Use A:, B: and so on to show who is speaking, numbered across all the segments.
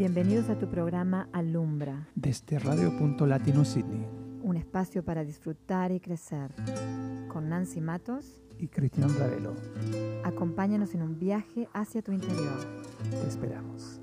A: Bienvenidos a tu programa Alumbra.
B: Desde Radio Latino Sydney.
A: Un espacio para disfrutar y crecer. Con Nancy Matos
B: y Cristian Ravelo.
A: Acompáñanos en un viaje hacia tu interior.
B: Te esperamos.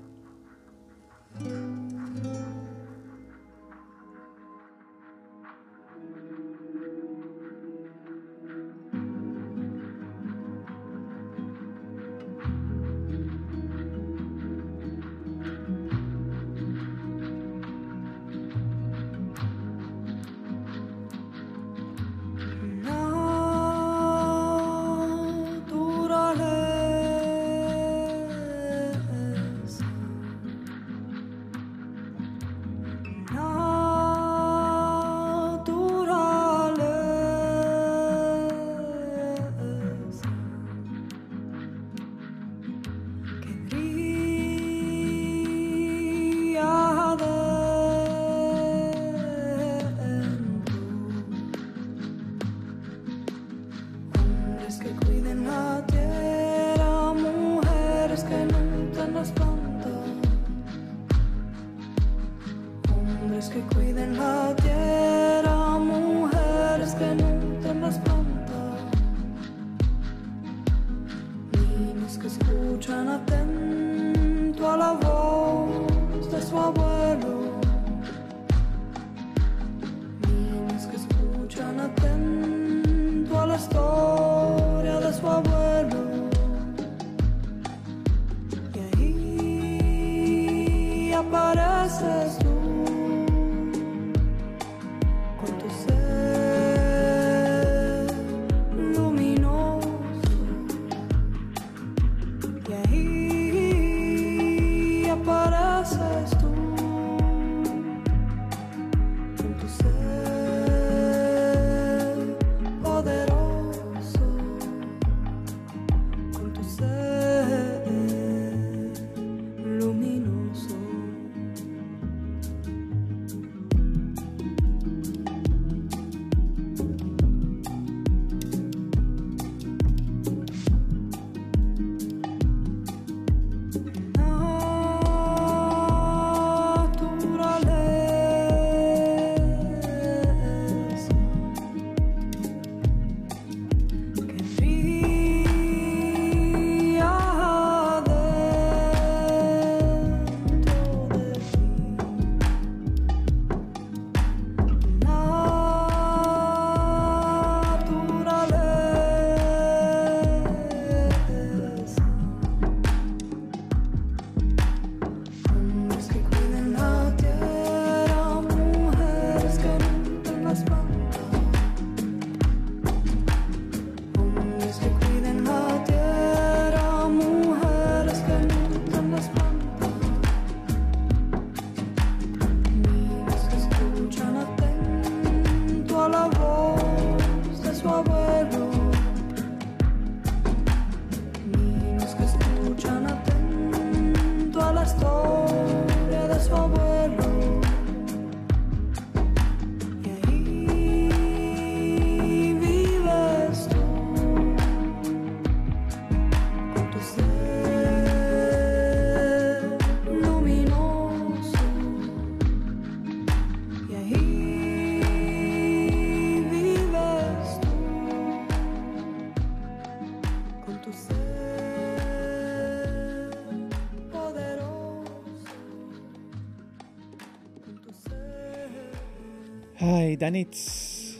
B: Danitz.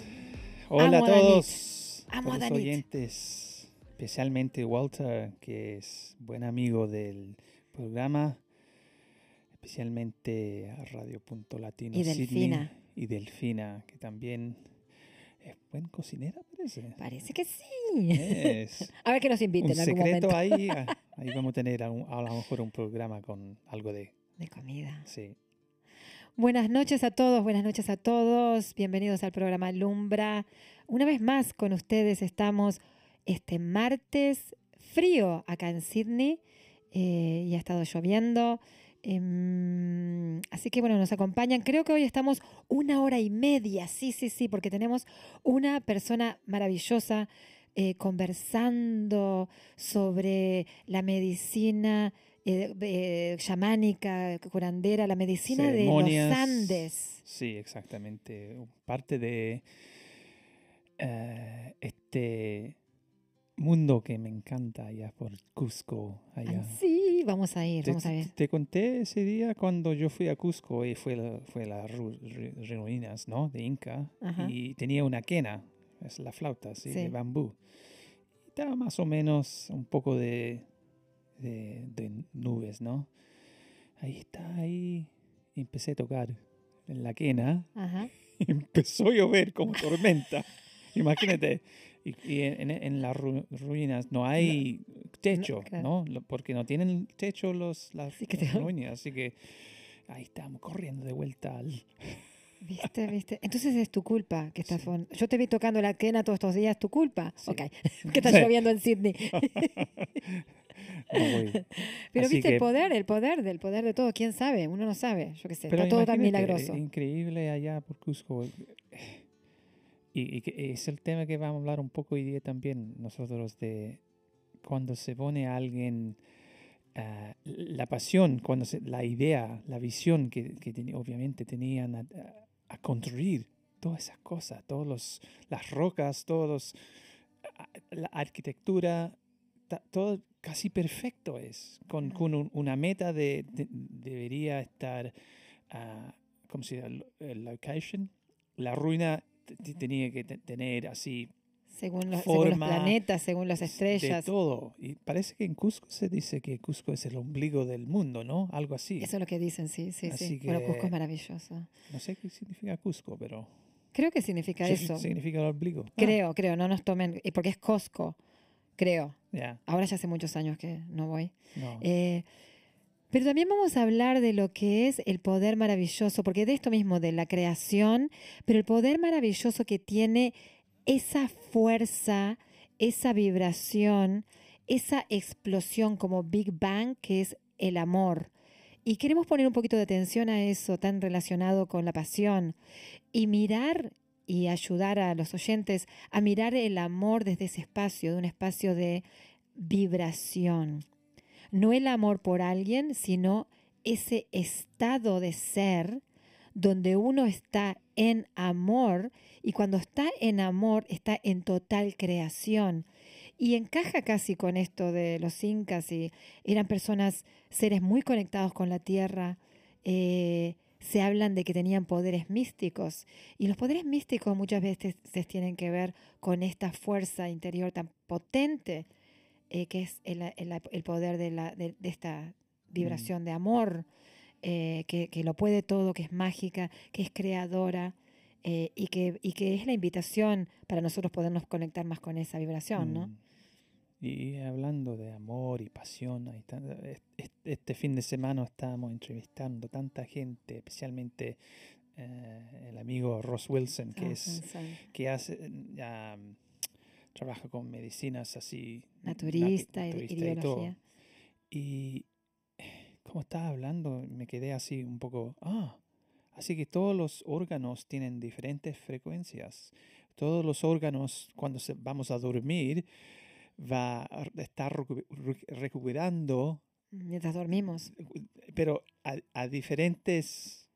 B: Hola a todos.
A: los
B: oyentes, especialmente Walter, que es buen amigo del programa, especialmente a Radio Punto Latino
A: y Delfina.
B: y Delfina, que también es buen cocinera, parece.
A: Parece que sí. a ver que nos inviten
B: un
A: en algún
B: secreto ahí, ahí vamos a tener a, a lo mejor un programa con algo de...
A: De comida.
B: Sí.
A: Buenas noches a todos, buenas noches a todos. Bienvenidos al programa Lumbra. Una vez más con ustedes estamos este martes frío acá en Sydney eh, y ha estado lloviendo. Em, así que bueno, nos acompañan. Creo que hoy estamos una hora y media, sí, sí, sí, porque tenemos una persona maravillosa eh, conversando sobre la medicina eh, eh, chamánica, curandera, la medicina de los. Andes.
C: Sí, exactamente. Parte de eh, este mundo que me encanta allá por Cusco. Allá.
A: Ah, sí, vamos a ir,
C: Te,
A: vamos a ver.
C: te conté ese día cuando yo fui a Cusco y fue la- fue las ru- ru- ruinas, ¿no? De Inca
A: Ajá.
C: y tenía una quena, es la flauta, sí,
A: Sí.
C: de bambú. Estaba más o menos un poco de, de, de nubes, ¿no? Ahí está, ahí y empecé a tocar en la quena
A: Ajá.
C: y empezó a llover como tormenta. Imagínate. Y, y en, en- las ru- ruinas no hay techo,
A: claro.
C: ¿no? Porque no tienen techo los, las
A: te-
C: las ruinas. Así que ahí estamos corriendo de vuelta al...
A: ¿Viste, viste? Entonces es tu culpa que estás...
C: Sí.
A: Yo te vi tocando la quena todos estos días, ¿tu culpa?
C: Sí.
A: Ok, que está
C: Sí.
A: lloviendo en Sydney.
C: No voy.
A: Pero
C: Así
A: viste el
C: que-
A: poder, el poder del poder de todo. ¿Quién sabe? Uno no sabe. Yo qué sé.
C: Pero
A: está todo tan milagroso.
C: Increíble allá por Cusco. Y, y es el tema que vamos a hablar un poco hoy día también nosotros de cuando se pone a alguien ah, la pasión, cuando se- la idea, la visión que, que teni- obviamente tenían a, a- construir todas esas cosas, todas las rocas, todos la arquitectura, todo casi perfecto es, con, con un- una meta de, de- debería estar, ah, ¿cómo se llama? Lo- el location. La ruina tenía que te- tener así
A: Según los, según los planetas, según las
C: de
A: estrellas.
C: todo. Y parece que en Cusco se dice que Cusco es el ombligo del mundo, ¿no? Algo así.
A: Eso es lo que dicen, sí, sí, Bueno, Cusco es maravilloso.
C: No sé qué significa Cusco, pero
A: Creo que significa
C: sí,
A: eso.
C: significa el ombligo. Ah,
A: Creo, creo, no nos tomen, y porque es Costco, creo. Ahora ya hace muchos años que no voy.
C: no.
A: Eh, pero también vamos a hablar de lo que es el poder maravilloso, porque de esto mismo, de la creación, pero el poder maravilloso que tiene esa fuerza, esa vibración, esa explosión como Big Bang, que es el amor. Y queremos poner un poquito de atención a eso, tan relacionado con la pasión, y mirar y ayudar a los oyentes a mirar el amor desde ese espacio, de un espacio de vibración. No el amor por alguien, sino ese estado de ser donde uno está en amor y cuando está en amor está en total creación. Y encaja casi con esto de los incas y eran personas, seres muy conectados con la tierra. eh, se hablan de que tenían poderes místicos y los poderes místicos muchas veces se tienen que ver con esta fuerza interior tan potente eh, que es el, el- el poder de, la, de, de esta vibración de amor, eh, que, que lo puede todo, que es mágica, que es creadora eh, y, que, y que es la invitación para nosotros podernos conectar más con esa vibración, ¿no?
C: Mm. Y hablando de amor y pasión, este fin de semana estamos entrevistando tanta gente, especialmente eh, el amigo Ross Wilson, que
A: Ah,
C: es que hace trabaja con medicinas así
A: Naturista,
C: naturista y todo. Y como estaba hablando, me quedé así un poco, ah, así que todos los órganos tienen diferentes frecuencias. Todos los órganos, cuando se- vamos a dormir, va a estar recu- recu- recuperando,
A: Mientras dormimos.
C: pero a, a diferentes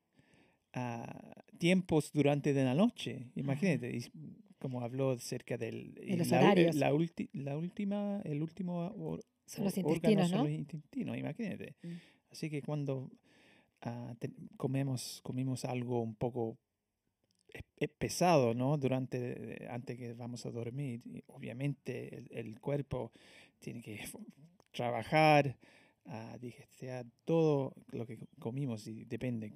C: ah, tiempos durante de la noche. Imagínate, como habló acerca del y
A: los
C: la,
A: horarios.
C: la ulti- la última, el último or-
A: Son los intestinos,
C: son
A: ¿no?
C: los intestinos, imagínate.
A: Mm.
C: Así que cuando ah, te- comemos, comimos algo un poco e- e- pesado, ¿no? Durante, antes que vamos a dormir, obviamente el, el cuerpo tiene que trabajar, a digestionar todo lo que comimos y depende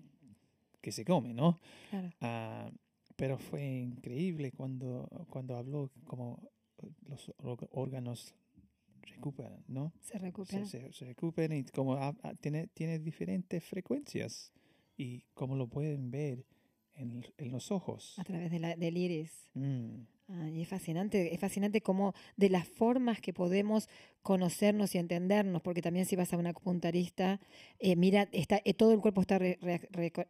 C: que se come, ¿no?
A: Claro.
C: Ah, pero fue increíble cuando, cuando habló como los órganos recuperan, ¿no?
A: Se
C: Se,
A: recupera.
C: se, se recuperan y como ha- tiene, tiene diferentes frecuencias y como lo pueden ver en, en los ojos.
A: A través de la, del iris.
C: Mm,
A: Ay, es fascinante, es fascinante cómo de las formas que podemos conocernos y entendernos, porque también si vas a un acupuntarista, eh, mira, está, eh, todo el cuerpo está, re-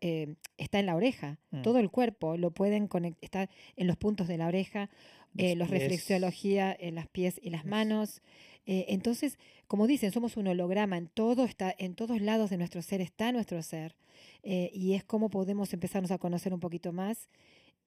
A: eh, está en la oreja,
C: Mm.
A: todo el cuerpo lo pueden conectar, está en los puntos de la oreja, los
C: pies,
A: reflexología en las pies y las
C: Yes.
A: manos, entonces, como dicen, somos un holograma, en todo está, en todos lados de nuestro ser está nuestro ser. Eh, y es como podemos empezarnos a conocer un poquito más.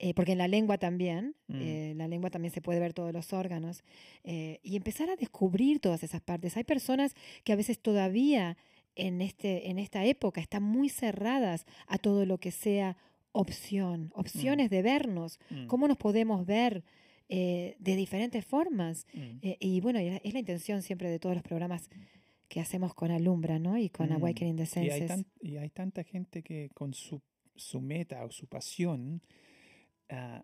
A: eh, porque en la lengua también,
C: Mm.
A: eh, la lengua también se puede ver todos los órganos, y empezar a descubrir todas esas partes. Hay personas que a veces todavía en, este, en esta época están muy cerradas a todo lo que sea opción, opciones de vernos,
C: Mm,
A: cómo nos podemos ver eh, de diferentes formas.
C: mm.
A: Eh, y bueno, es la intención siempre de todos los programas que hacemos con Alumbra, ¿no? Y con
C: Mm.
A: Awakening the
C: Y hay,
A: Senses.
C: tan- y hay tanta gente que con su, su meta o su pasión ah,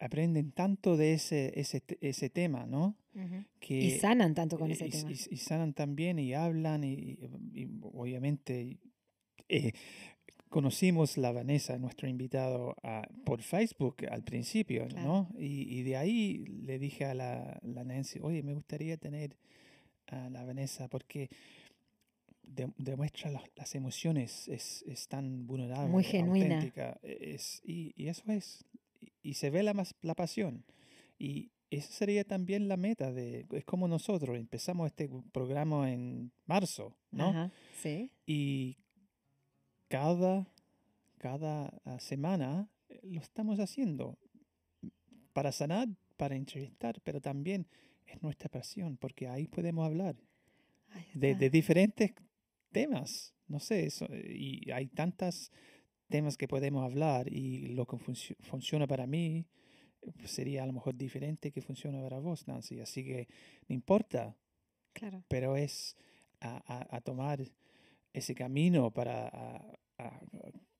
C: aprenden tanto de ese, ese, ese tema, ¿no? Que,
A: Y sanan tanto con ese
C: y,
A: tema.
C: y- y sanan también y hablan y, obviamente eh, conocimos la Vanessa, nuestro invitado, ah, por Facebook al principio,
A: Claro.
C: ¿no? Y, y de ahí le dije a la, la Nancy, oye, me gustaría tener a la Vanessa porque de- demuestra las, las emociones, es, es tan vulnerable,
A: Muy genuina.
C: auténtica, es, y, y eso es, y, y se ve la, la pasión. Y esa sería también la meta de, es como nosotros, empezamos este programa en marzo, ¿no?
A: Ajá, sí.
C: Y cada, cada ah, semana eh, lo estamos haciendo para sanar, para entrevistar, pero también es nuestra pasión, porque ahí podemos hablar de, diferentes temas. No sé, eso, y hay tantos temas que podemos hablar y lo que funcio- funciona para mí pues sería a lo mejor diferente que funciona para vos, Nancy. Así que no importa,
A: Claro.
C: pero es a, a- a tomar ese camino para a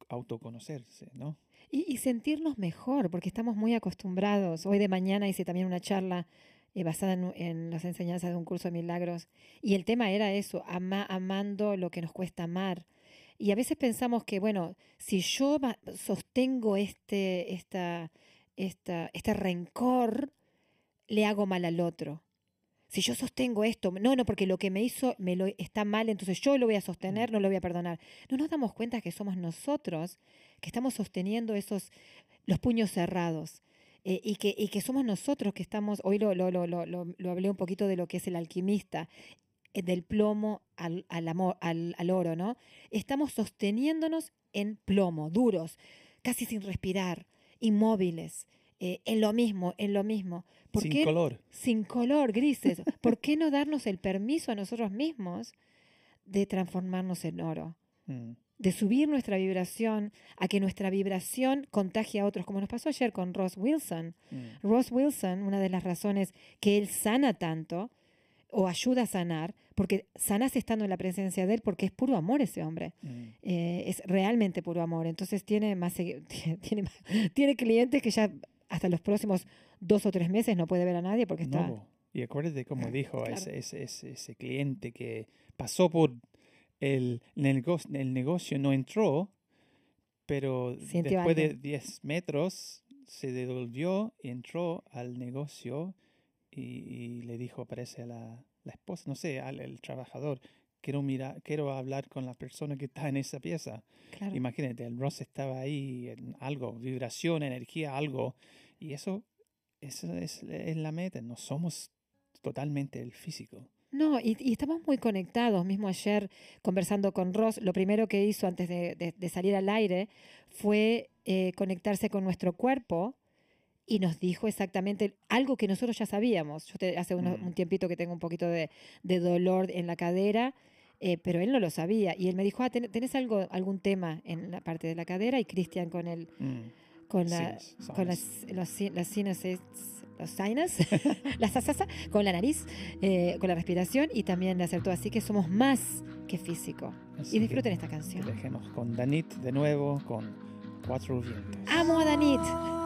C: autoconocerse, ¿no?
A: Y, y sentirnos mejor, porque estamos muy acostumbrados. Hoy de mañana hice también una charla eh, basada en, en las enseñanzas de un curso de milagros. Y el tema era eso, ama- amando lo que nos cuesta amar. Y a veces pensamos que, bueno, si yo sostengo este, esta, esta, este rencor, le hago mal al otro. Si yo sostengo esto, no, no, porque lo que me hizo me lo, está mal, entonces yo lo voy a sostener, no lo voy a perdonar. No nos damos cuenta que somos nosotros que estamos sosteniendo esos, los puños cerrados. Eh, y, que, y que somos nosotros que estamos, hoy lo, lo, lo, lo, lo- lo hablé un poquito de lo que es el alquimista, eh, del plomo al, al, amor, al, al oro, ¿no? Estamos sosteniéndonos en plomo, duros, casi sin respirar, inmóviles, eh, en lo mismo, en lo mismo. ¿Por
C: Sin
A: qué-
C: color.
A: sin color, grises. ¿Por qué no darnos el permiso a nosotros mismos de transformarnos en oro?
C: Mm,
A: De subir nuestra vibración, a que nuestra vibración contagie a otros, como nos pasó ayer con Ross Wilson.
C: mm,
A: Ross Wilson, una de las razones que él sana tanto o ayuda a sanar, porque sanas estando en la presencia de él, porque es puro amor ese hombre.
C: mm.
A: Eh, es realmente puro amor. Entonces tiene más tiene, más- tiene clientes que ya hasta los próximos dos o tres meses no puede ver a nadie porque está.
C: No, y acuérdate como dijo
A: Claro.
C: ese, ese, ese, ese cliente que pasó por el, negocio, el negocio, no entró, pero
A: Sintió
C: después de
A: algo.
C: 10 metros se devolvió y entró al negocio y, y le dijo, parece a la, la esposa, no sé, al el trabajador, quiero mirar, quiero hablar con la persona que está en esa pieza.
A: Claro.
C: Imagínate, el Ross estaba ahí en algo, vibración, energía, algo. Y eso, eso es, es la meta. No somos totalmente el físico.
A: No, y, y estamos muy conectados. Mismo ayer conversando con Ross, lo primero que hizo antes de, de- de salir al aire fue eh, conectarse con nuestro cuerpo y nos dijo exactamente algo que nosotros ya sabíamos. Yo te- hace uno-
C: Mm.
A: un tiempito que tengo un poquito de, de dolor en la cadera, eh, pero él no lo sabía. Y él me dijo, ah, ¿ten- ¿tenés algo, algún tema en la parte de la cadera? Y Cristian con el,
C: Mm,
A: con la, con las, los, las los sinus, la sasasa, con la nariz, eh, con la respiración y también le acertó. Así que somos más que físico.
C: así
A: Y disfruten esta canción.
C: Dejemos con Danit de nuevo, con Cuatro Vientos.
A: Amo a Danit.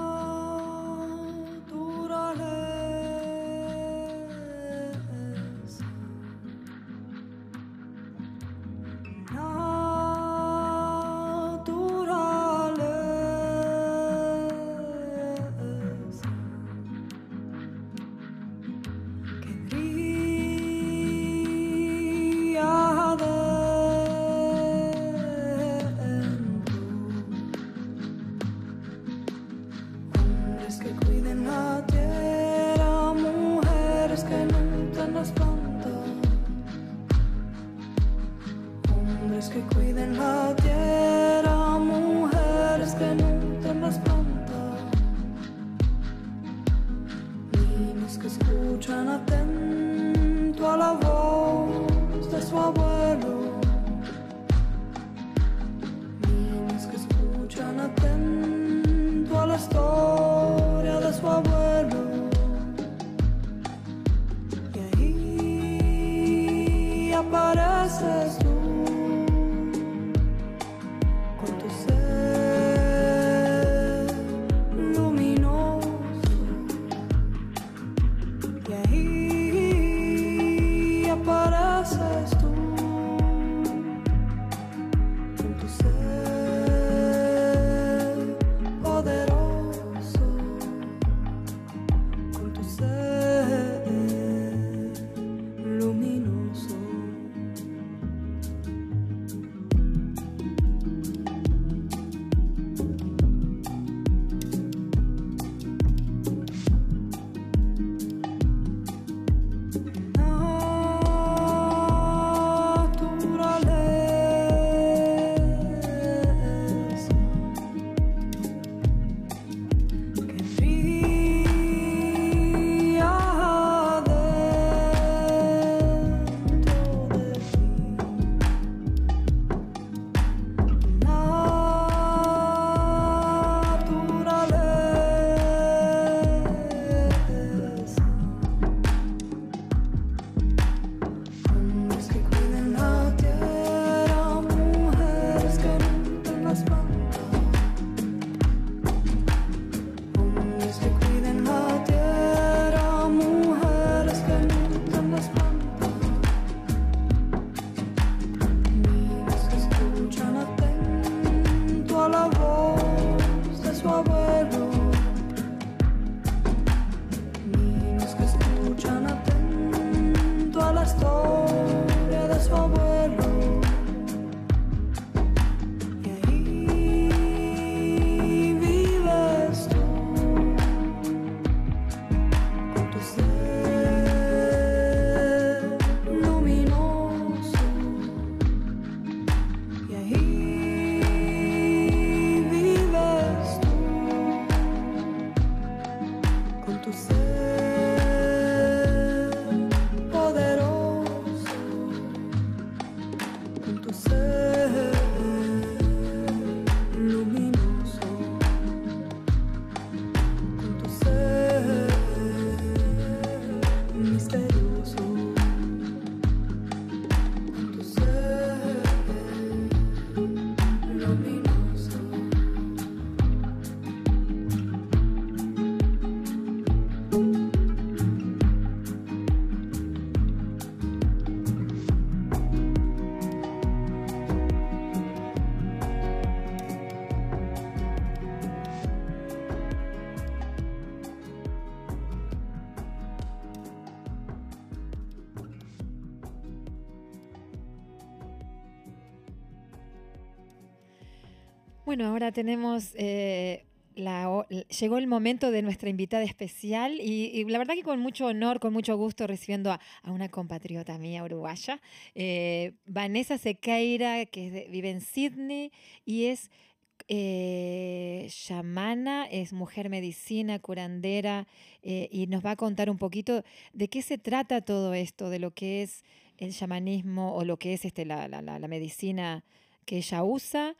A: Bueno, ahora tenemos eh, llegó el momento de nuestra invitada especial y, la verdad que con mucho honor, con mucho gusto recibiendo a, una compatriota mía uruguaya, eh, Vanessa Sequeira, que vive en Sydney y es eh, es mujer medicina, curandera eh, y nos va a contar un poquito de qué se trata todo esto, de lo que es el chamanismo o lo que es este, la medicina que ella usa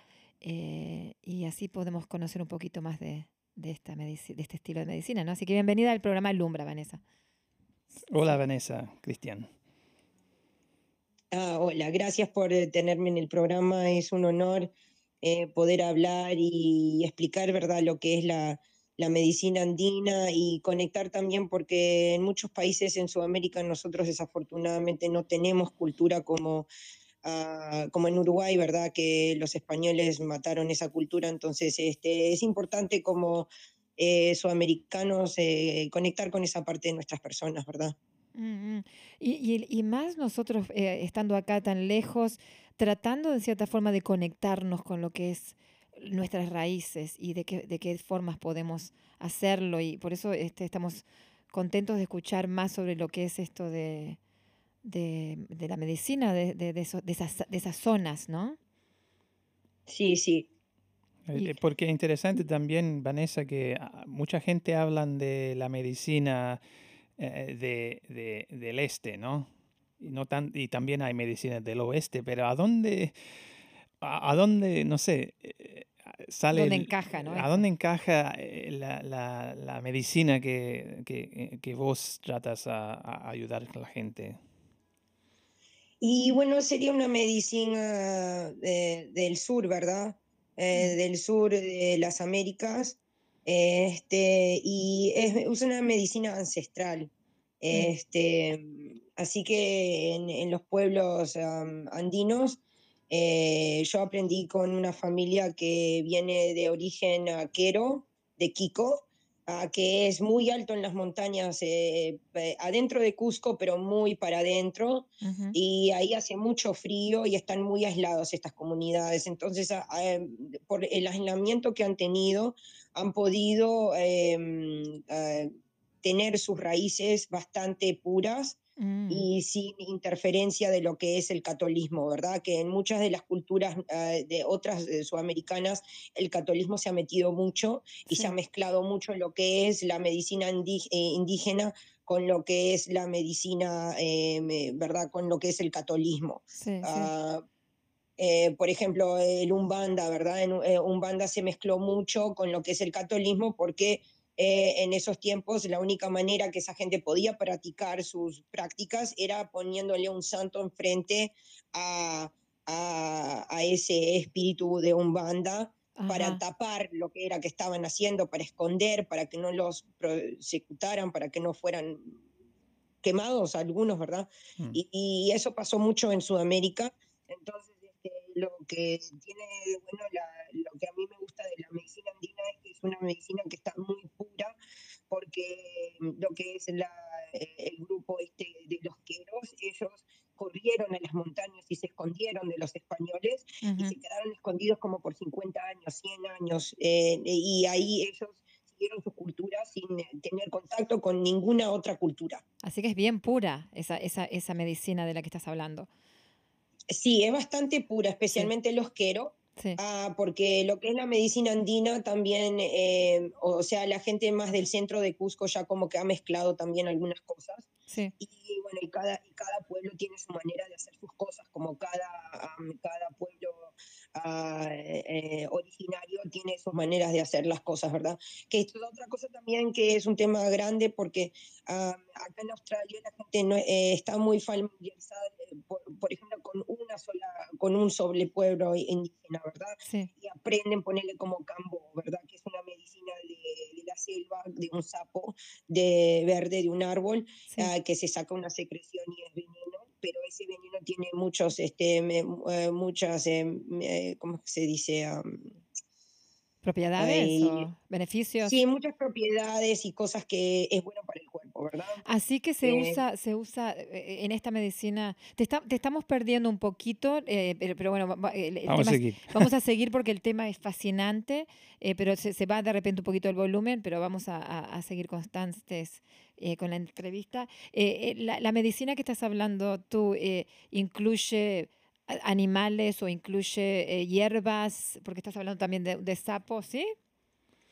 A: eh, y así podemos conocer un poquito más de, de esta de este estilo de medicina, ¿no? Así que bienvenida al programa Lumbra, Vanessa.
C: Hola Vanessa, Cristian.
D: Ah, hola, gracias por eh, tenerme en el programa. Es un honor eh, poder hablar y explicar, ¿verdad?, lo que es la, la medicina andina y conectar también porque en muchos países en Sudamérica nosotros desafortunadamente no tenemos cultura como, ah, como en Uruguay, ¿verdad?, que los españoles mataron esa cultura. Entonces, este, es importante como eh, sudamericanos eh, conectar con esa parte de nuestras personas, ¿verdad?
A: Mm, mm. Y, más nosotros eh, estando acá tan lejos, tratando de cierta forma de conectarnos con lo que es nuestras raíces y de qué, de qué formas podemos hacerlo. Y por eso este, estamos contentos de escuchar más sobre lo que es esto de, de, de la medicina de, de, de eso- de esas, de esas zonas, ¿no?
D: Sí, sí.
C: Eh,
A: Y-
C: eh, Porque es interesante también, Vanessa, que ah, mucha gente hablan de la medicina eh, de, de- del este, ¿no? Y, no tan, y también hay medicinas del oeste, pero ¿a dónde, a, a dónde, no sé, sale...
A: ¿Dónde
C: el-
A: encaja, no?
C: ¿A dónde encaja la, la- la medicina que, que, que vos tratas a, a ayudar a la gente?
D: Y bueno, sería una medicina del sur, ¿verdad? Eh, del sur de las Américas. Este, y es, es una medicina ancestral. Este, así que en, en los pueblos andinos, eh, yo aprendí con una familia que viene de origen aquero, de Quico, ah, que es muy alto en las montañas, eh, eh, adentro de Cusco, pero muy para adentro y ahí hace mucho frío y están muy aislados estas comunidades. Entonces, a- a- por el aislamiento que han tenido, han podido em, tener sus raíces bastante puras
A: Mm.
D: y sin interferencia de lo que es el catolismo, ¿verdad? Que en muchas de las culturas eh, de otras eh, sudamericanas el catolismo se ha metido mucho y se ha
A: Sí.
D: mezclado mucho lo que es la medicina eh, indígena con lo que es la medicina, eh, ¿verdad? Con lo que es el catolismo.
A: Sí, sí.
D: Ah, eh, por ejemplo, el Umbanda, ¿verdad? En, eh, Umbanda se mezcló mucho con lo que es el catolismo porque eh, en esos tiempos la única manera que esa gente podía practicar sus prácticas era poniéndole un santo enfrente a, a, a ese espíritu de Umbanda para
A: Ajá.
D: tapar lo que era que estaban haciendo, para esconder, para que no los prosecutaran, para que no fueran quemados algunos, ¿verdad?
C: Mm.
D: Y, y eso pasó mucho en Sudamérica. Entonces, este, lo que tiene bueno, la- lo que a mí me gusta de la medicina andina una medicina que está muy pura, porque lo que es la, eh, el grupo este de los queros, ellos corrieron a las montañas y se escondieron de los españoles y se quedaron escondidos como por 50 años, 100 años, eh, y ahí ellos siguieron su cultura sin eh, tener contacto con ninguna otra cultura.
A: Así que es bien pura esa, esa, esa medicina de la que estás hablando.
D: Sí, es bastante pura, especialmente los quero,
A: Sí.
D: ah, porque lo que es la medicina andina también, eh, o sea, la gente más del centro de Cusco ya como que ha mezclado también algunas cosas.
A: Sí.
D: Y bueno, y cada, y cada pueblo tiene su manera de hacer sus cosas, como cada, am, cada pueblo ah, eh, originario tiene sus maneras de hacer las cosas, ¿verdad? Que esto es otra cosa también que es un tema grande porque am, acá en Australia la gente no, eh, está muy familiarizada, eh, por, por ejemplo, con una sola, con un solo pueblo indígena, ¿verdad?
A: Sí.
D: y aprenden ponerle como cambo, ¿verdad? Que es una medicina de, de la selva, de un sapo de verde de un árbol,
A: Sí.
D: ah, que se saca una secreción y es veneno, pero ese veneno tiene muchos, este, me- eh, muchas, eh, me- ¿cómo se dice?
A: ¿Propiedades
D: Ay,
A: o beneficios?
D: sí, muchas propiedades y cosas que es bueno para el cuerpo, ¿verdad?
A: Así que se
D: Eh,
A: usa, se usa eh, en esta medicina. Te, está- te estamos perdiendo un poquito, eh, pero, pero bueno, el, el
C: Vamos a
A: es-
C: seguir.
A: vamos a seguir porque el tema es fascinante, eh, pero se, se va de repente un poquito el volumen, pero vamos a, a- a seguir constantes eh, con la entrevista. Eh, eh, la, la medicina que estás hablando tú eh, incluye animales o incluye eh, hierbas, porque estás hablando también de, de sapos, ¿sí?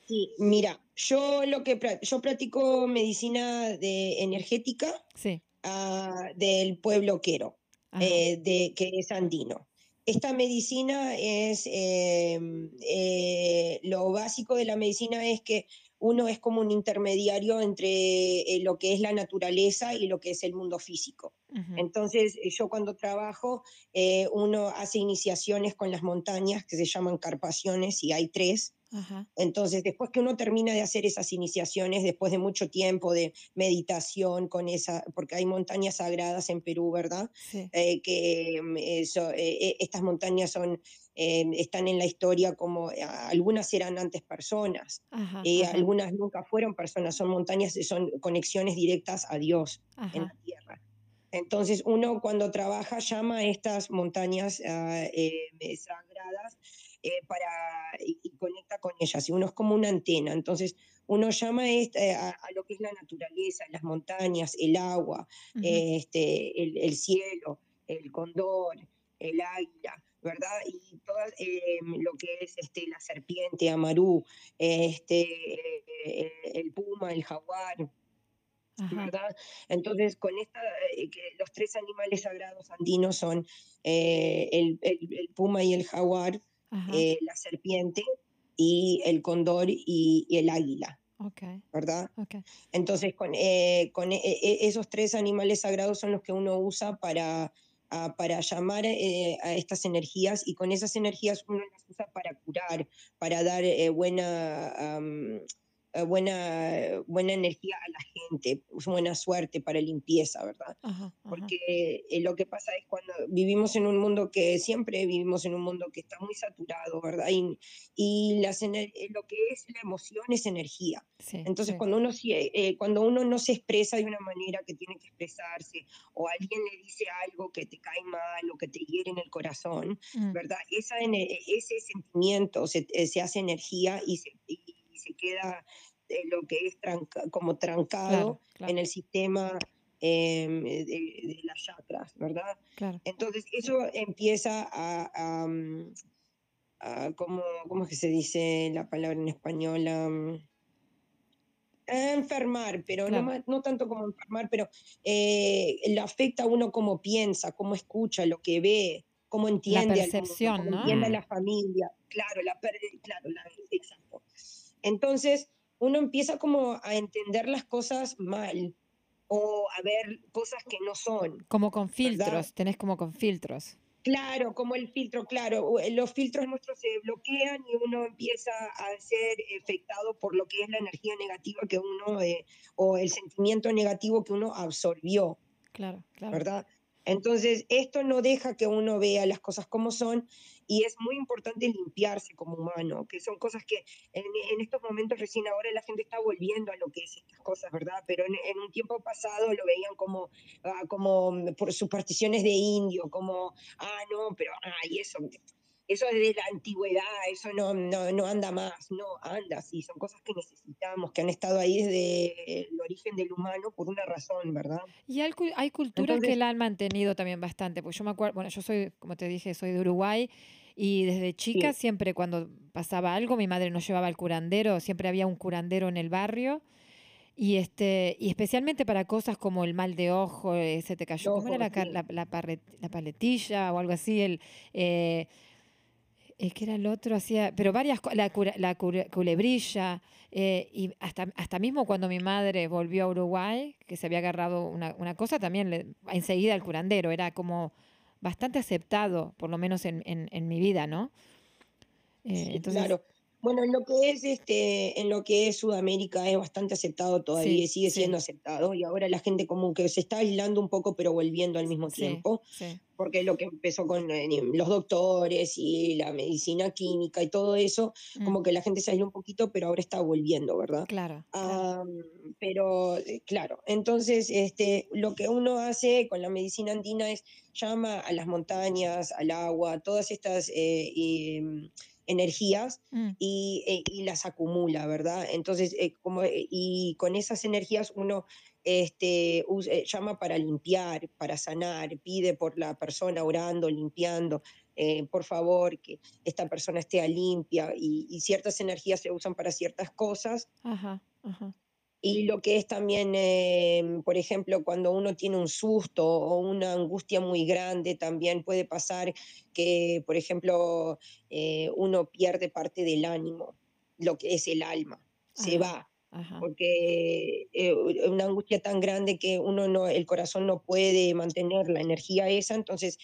D: Sí, mira, yo lo que yo practico medicina de energética
A: Sí.
D: ah, del pueblo quero. Eh, de, que es andino. Esta medicina es, eh, eh, lo básico de la medicina es que uno es como un intermediario entre eh, lo que es la naturaleza y lo que es el mundo físico. Entonces, eh, yo cuando trabajo, eh, uno hace iniciaciones con las montañas que se llaman carpaciones y hay tres. Entonces, después que uno termina de hacer esas iniciaciones, después de mucho tiempo de meditación con esa, porque hay montañas sagradas en Perú, ¿verdad?
A: Sí.
D: Eh, que mm, eso, estas montañas son, eh, están en la historia como, eh, algunas eran antes personas
A: Ajá.
D: y
A: ajá,
D: algunas nunca fueron personas, son montañas, son conexiones directas a Dios en
A: ajá.
D: la tierra. Entonces, uno cuando trabaja llama a estas montañas ah, eh, eh, sagradas eh, para, y, y conecta con ellas. Y uno es como una antena. Entonces, uno llama eh, a, a lo que es la naturaleza, las montañas, el agua, este, el, el cielo, el condor, el águila, ¿verdad? Y todas, eh, lo que es este, la serpiente, Amarú, este, eh, eh, el puma, el jaguar. ¿verdad? Entonces, con esta, eh, que los tres animales sagrados andinos son eh, el, el- el puma y el jaguar, eh, la serpiente y el cóndor y, y el águila,
A: Ok,
D: ¿verdad?
A: ok.
D: Entonces, con, con esos tres animales sagrados son los que uno usa para, para llamar eh, a estas energías y con esas energías uno las usa para curar, para dar eh, buena, eh, buena, buena energía a la gente, buena suerte para limpieza, ¿verdad?
A: Ajá, ajá.
D: Porque eh, lo que pasa es cuando vivimos en un mundo que siempre vivimos en un mundo que está muy saturado, ¿verdad? Y, y las, eh, lo que es la emoción es energía.
A: Sí,
D: Entonces,
A: sí.
D: cuando, uno, eh, cuando uno no se expresa de una manera que tiene que expresarse, o alguien le dice algo que te cae mal o que te hiere en el corazón,
A: Mm,
D: ¿verdad? Esa, ene- ese sentimiento se, eh, se hace energía y se, y se queda eh, lo que es tranca- como trancado
A: Claro, claro,
D: en el sistema em, de, de las chakras, ¿verdad?
A: claro.
D: Entonces, eso empieza a, a, mm, a ¿cómo, cómo es que se dice la palabra en español? A enfermar, pero
A: Claro.
D: no, no tanto como enfermar, pero eh, le afecta a uno cómo piensa, cómo escucha, lo que ve, cómo entiende al mundo,
A: percepción,
D: cómo
A: ¿no?
D: entiende a
C: Mm.
D: la familia. Claro, la, per- claro, la- exacto. Entonces, uno empieza como a entender las cosas mal o a ver cosas que no son.
A: Como con
D: ¿verdad?
A: filtros, tenés como con filtros.
D: Claro, como el filtro, claro, los filtros nuestros se bloquean y uno empieza a ser afectado por lo que es la energía negativa que uno, eh, o el sentimiento negativo que uno absorbió,
A: Claro, claro.
D: ¿verdad? Entonces, esto no deja que uno vea las cosas como son y es muy importante limpiarse como humano, que son cosas que en, en estos momentos recién ahora la gente está volviendo a lo que es estas cosas, ¿verdad? Pero en, en un tiempo pasado lo veían como, ah, como mm, por supersticiones de indio, como, ah, no, pero, ah, y eso, eso es de la antigüedad, eso no, no, no anda más, no, anda, sí, son cosas que necesitamos, que han estado ahí desde el origen del humano por una razón, ¿verdad?
A: Y hay, hay culturas que
D: Entonces-
A: la han mantenido también bastante, porque yo me acuerdo, bueno, yo soy, como te dije, soy de Uruguay y desde chica siempre cuando pasaba algo, mi madre nos llevaba al curandero, siempre había un curandero en el barrio. Y este, y especialmente para cosas como el mal de ojo, eh, se te cayó, ¿cómo era la, paletilla o algo así? El, eh, eh, ¿qué era el otro? Hacía, pero varias cosas, la, la culebrilla, eh, y hasta, hasta mismo cuando mi madre volvió a Uruguay, que se había agarrado una, una cosa, también le, enseguida el curandero, era como bastante aceptado, por lo menos en, en, en mi vida, ¿no? Eh,
D: Sí,
A: entonces,
D: claro. Bueno, en lo que es este, en lo que es Sudamérica es bastante aceptado todavía,
A: Sí,
D: sigue
A: sí.
D: siendo aceptado, y ahora la gente como que se está aislando un poco, pero volviendo al mismo
A: sí,
D: tiempo, porque lo que empezó con eh, los doctores y la medicina química y todo eso,
A: mm,
D: como que la gente se aisló un poquito, pero ahora está volviendo, ¿verdad?
A: claro, claro,
D: Ah, pero eh, claro, entonces este, lo que uno hace con la medicina andina es llama a las montañas, al agua, todas estas eh, y, mm, energías
A: mm,
D: y, eh, y las acumula, ¿verdad? Entonces, eh, como, eh, y con esas energías uno este, us- eh, llama para limpiar, para sanar, pide por la persona orando, limpiando, eh, por favor, que esta persona esté limpia y, y ciertas energías se usan para ciertas cosas.
A: ajá, ajá,
D: Y lo que es también, eh, por ejemplo, cuando uno tiene un susto o una angustia muy grande, también puede pasar que, por ejemplo, eh, uno pierde parte del ánimo, lo que es el alma, se va,
A: ajá,
D: porque eh, una angustia tan grande que uno no, el corazón no puede mantener la energía esa, entonces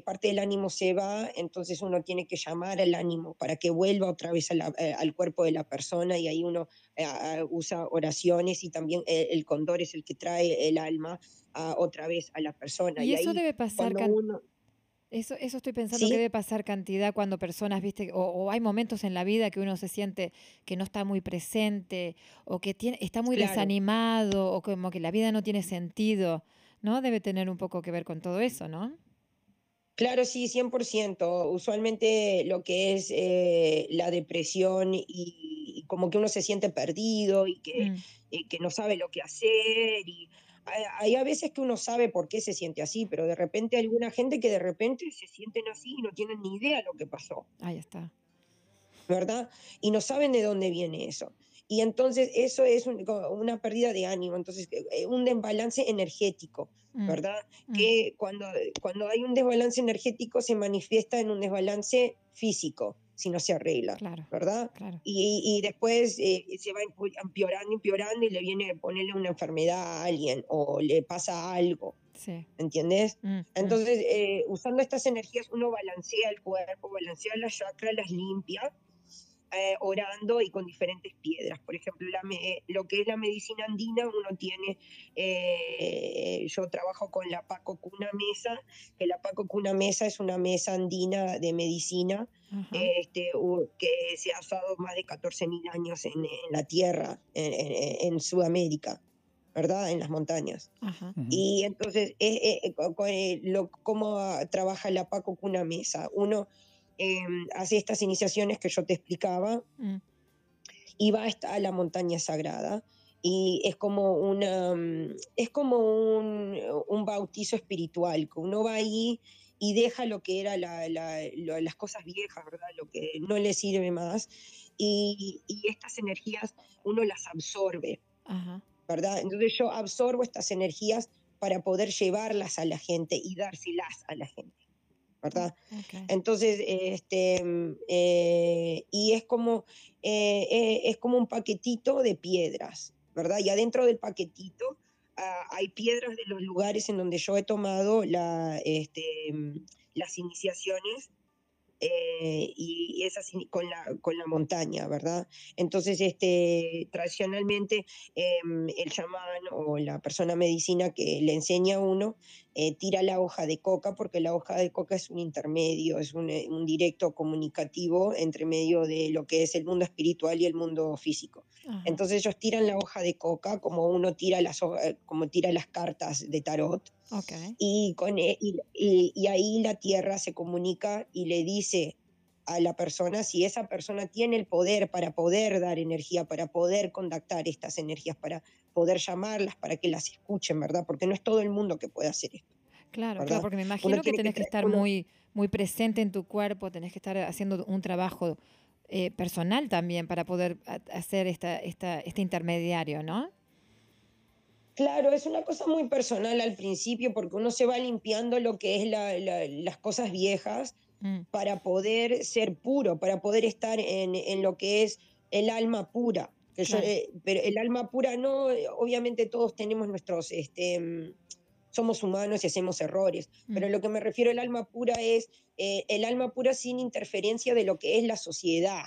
D: parte del ánimo se va, entonces uno tiene que llamar al ánimo para que vuelva otra vez la- eh, al cuerpo de la persona y ahí uno eh, usa oraciones y también eh, el cóndor es el que trae el alma otra vez a la persona.
A: Y
D: Y,
A: eso
D: ahí
A: debe pasar
D: uno...
A: Eso, eso estoy pensando que debe pasar cantidad cuando personas, viste, o, o hay momentos en la vida que uno se siente que no está muy presente, o que tiene, está muy
D: Claro.
A: desanimado, o como que la vida no tiene sentido, ¿no? Debe tener un poco que ver con todo eso, ¿no?
D: Claro, sí, 100%. Usualmente lo que es eh, la depresión y, y como que uno se siente perdido y que,
A: Mm,
D: y que no sabe lo que hacer. Y hay, hay a veces que uno sabe por qué se siente así, pero de repente hay alguna gente que de repente se sienten así y no tienen ni idea lo que pasó.
A: ahí está.
D: ¿verdad? Y no saben de dónde viene eso. Y entonces eso es un- una pérdida de ánimo, entonces eh, un desbalance energético,
A: Mm,
D: ¿verdad?
A: mm.
D: Que cuando, cuando hay un desbalance energético se manifiesta en un desbalance físico, si no se arregla,
A: Claro,
D: ¿verdad?
A: claro.
D: Y, y después eh, se va empeorando, empeorando y le viene a ponerle una enfermedad a alguien o le pasa algo,
A: Sí.
D: ¿entiendes?
A: Mm, mm.
D: Entonces, eh, usando estas energías, uno balancea el cuerpo, balancea las chakras, las limpia, eh, orando y con diferentes piedras. Por ejemplo, la me- lo que es la medicina andina, uno tiene, eh, yo trabajo con la Paco Cuna Mesa, que la Paco Cuna Mesa es una mesa andina de medicina
A: Ajá.
D: este, u- que se ha usado más de 14.000 años en, en la tierra, en, en- en Sudamérica, ¿verdad? En las montañas.
A: Ajá.
D: Y entonces, eh, eh, eh, lo- ¿cómo ah, trabaja la Paco con una mesa? Uno em, hace estas iniciaciones que yo te explicaba
A: Mm,
D: y va hasta a la montaña sagrada. Y es como, una, mm, es como un, un bautizo espiritual, que uno va ahí y deja lo que era la- la- lo- las cosas viejas, ¿verdad? Lo que no le sirve más. Y, y estas energías uno las absorbe.
A: Ajá.
D: ¿verdad? Entonces yo absorbo estas energías para poder llevarlas a la gente y dárselas a la gente, ¿verdad? Entonces, este, mm, eh, y es como, eh, eh, es como un paquetito de piedras, ¿verdad? Y adentro del paquetito ah, hay piedras de los lugares en donde yo he tomado la, este, mm, las iniciaciones eh, y, y esas ini- con la, con la montaña, ¿verdad? Entonces, este, tradicionalmente em, el chamán o la persona medicina que le enseña a uno eh, tira la hoja de coca porque la hoja de coca es un intermedio, es un, eh, un directo comunicativo entre medio de lo que es el mundo espiritual y el mundo físico.
A: Ajá.
D: Entonces ellos tiran la hoja de coca como uno tira las, eh, como tira las cartas de tarot Y, con, e- y, y- y ahí la tierra se comunica y le dice a la persona si esa persona tiene el poder para poder dar energía, para poder contactar estas energías, para poder llamarlas, para que las escuchen, ¿verdad? Porque no es todo el mundo que puede hacer esto.
A: Claro,
D: ¿verdad?
A: claro, porque me imagino que tenés que estar
D: uno-
A: muy, muy presente en tu cuerpo, tenés que estar haciendo un trabajo eh, personal también para poder ha- hacer esta, esta, este intermediario, ¿no?
D: Claro, es una cosa muy personal al principio porque uno se va limpiando lo que es la- la- las cosas viejas
A: Mm,
D: para poder ser puro, para poder estar en, en lo que es el alma pura. Que yo,
A: Claro.
D: eh, pero el alma pura no, eh, obviamente todos tenemos nuestros, este, mm, somos humanos y hacemos errores, pero
A: mm,
D: lo que me refiero al alma pura es eh, el alma pura sin interferencia de lo que es la sociedad,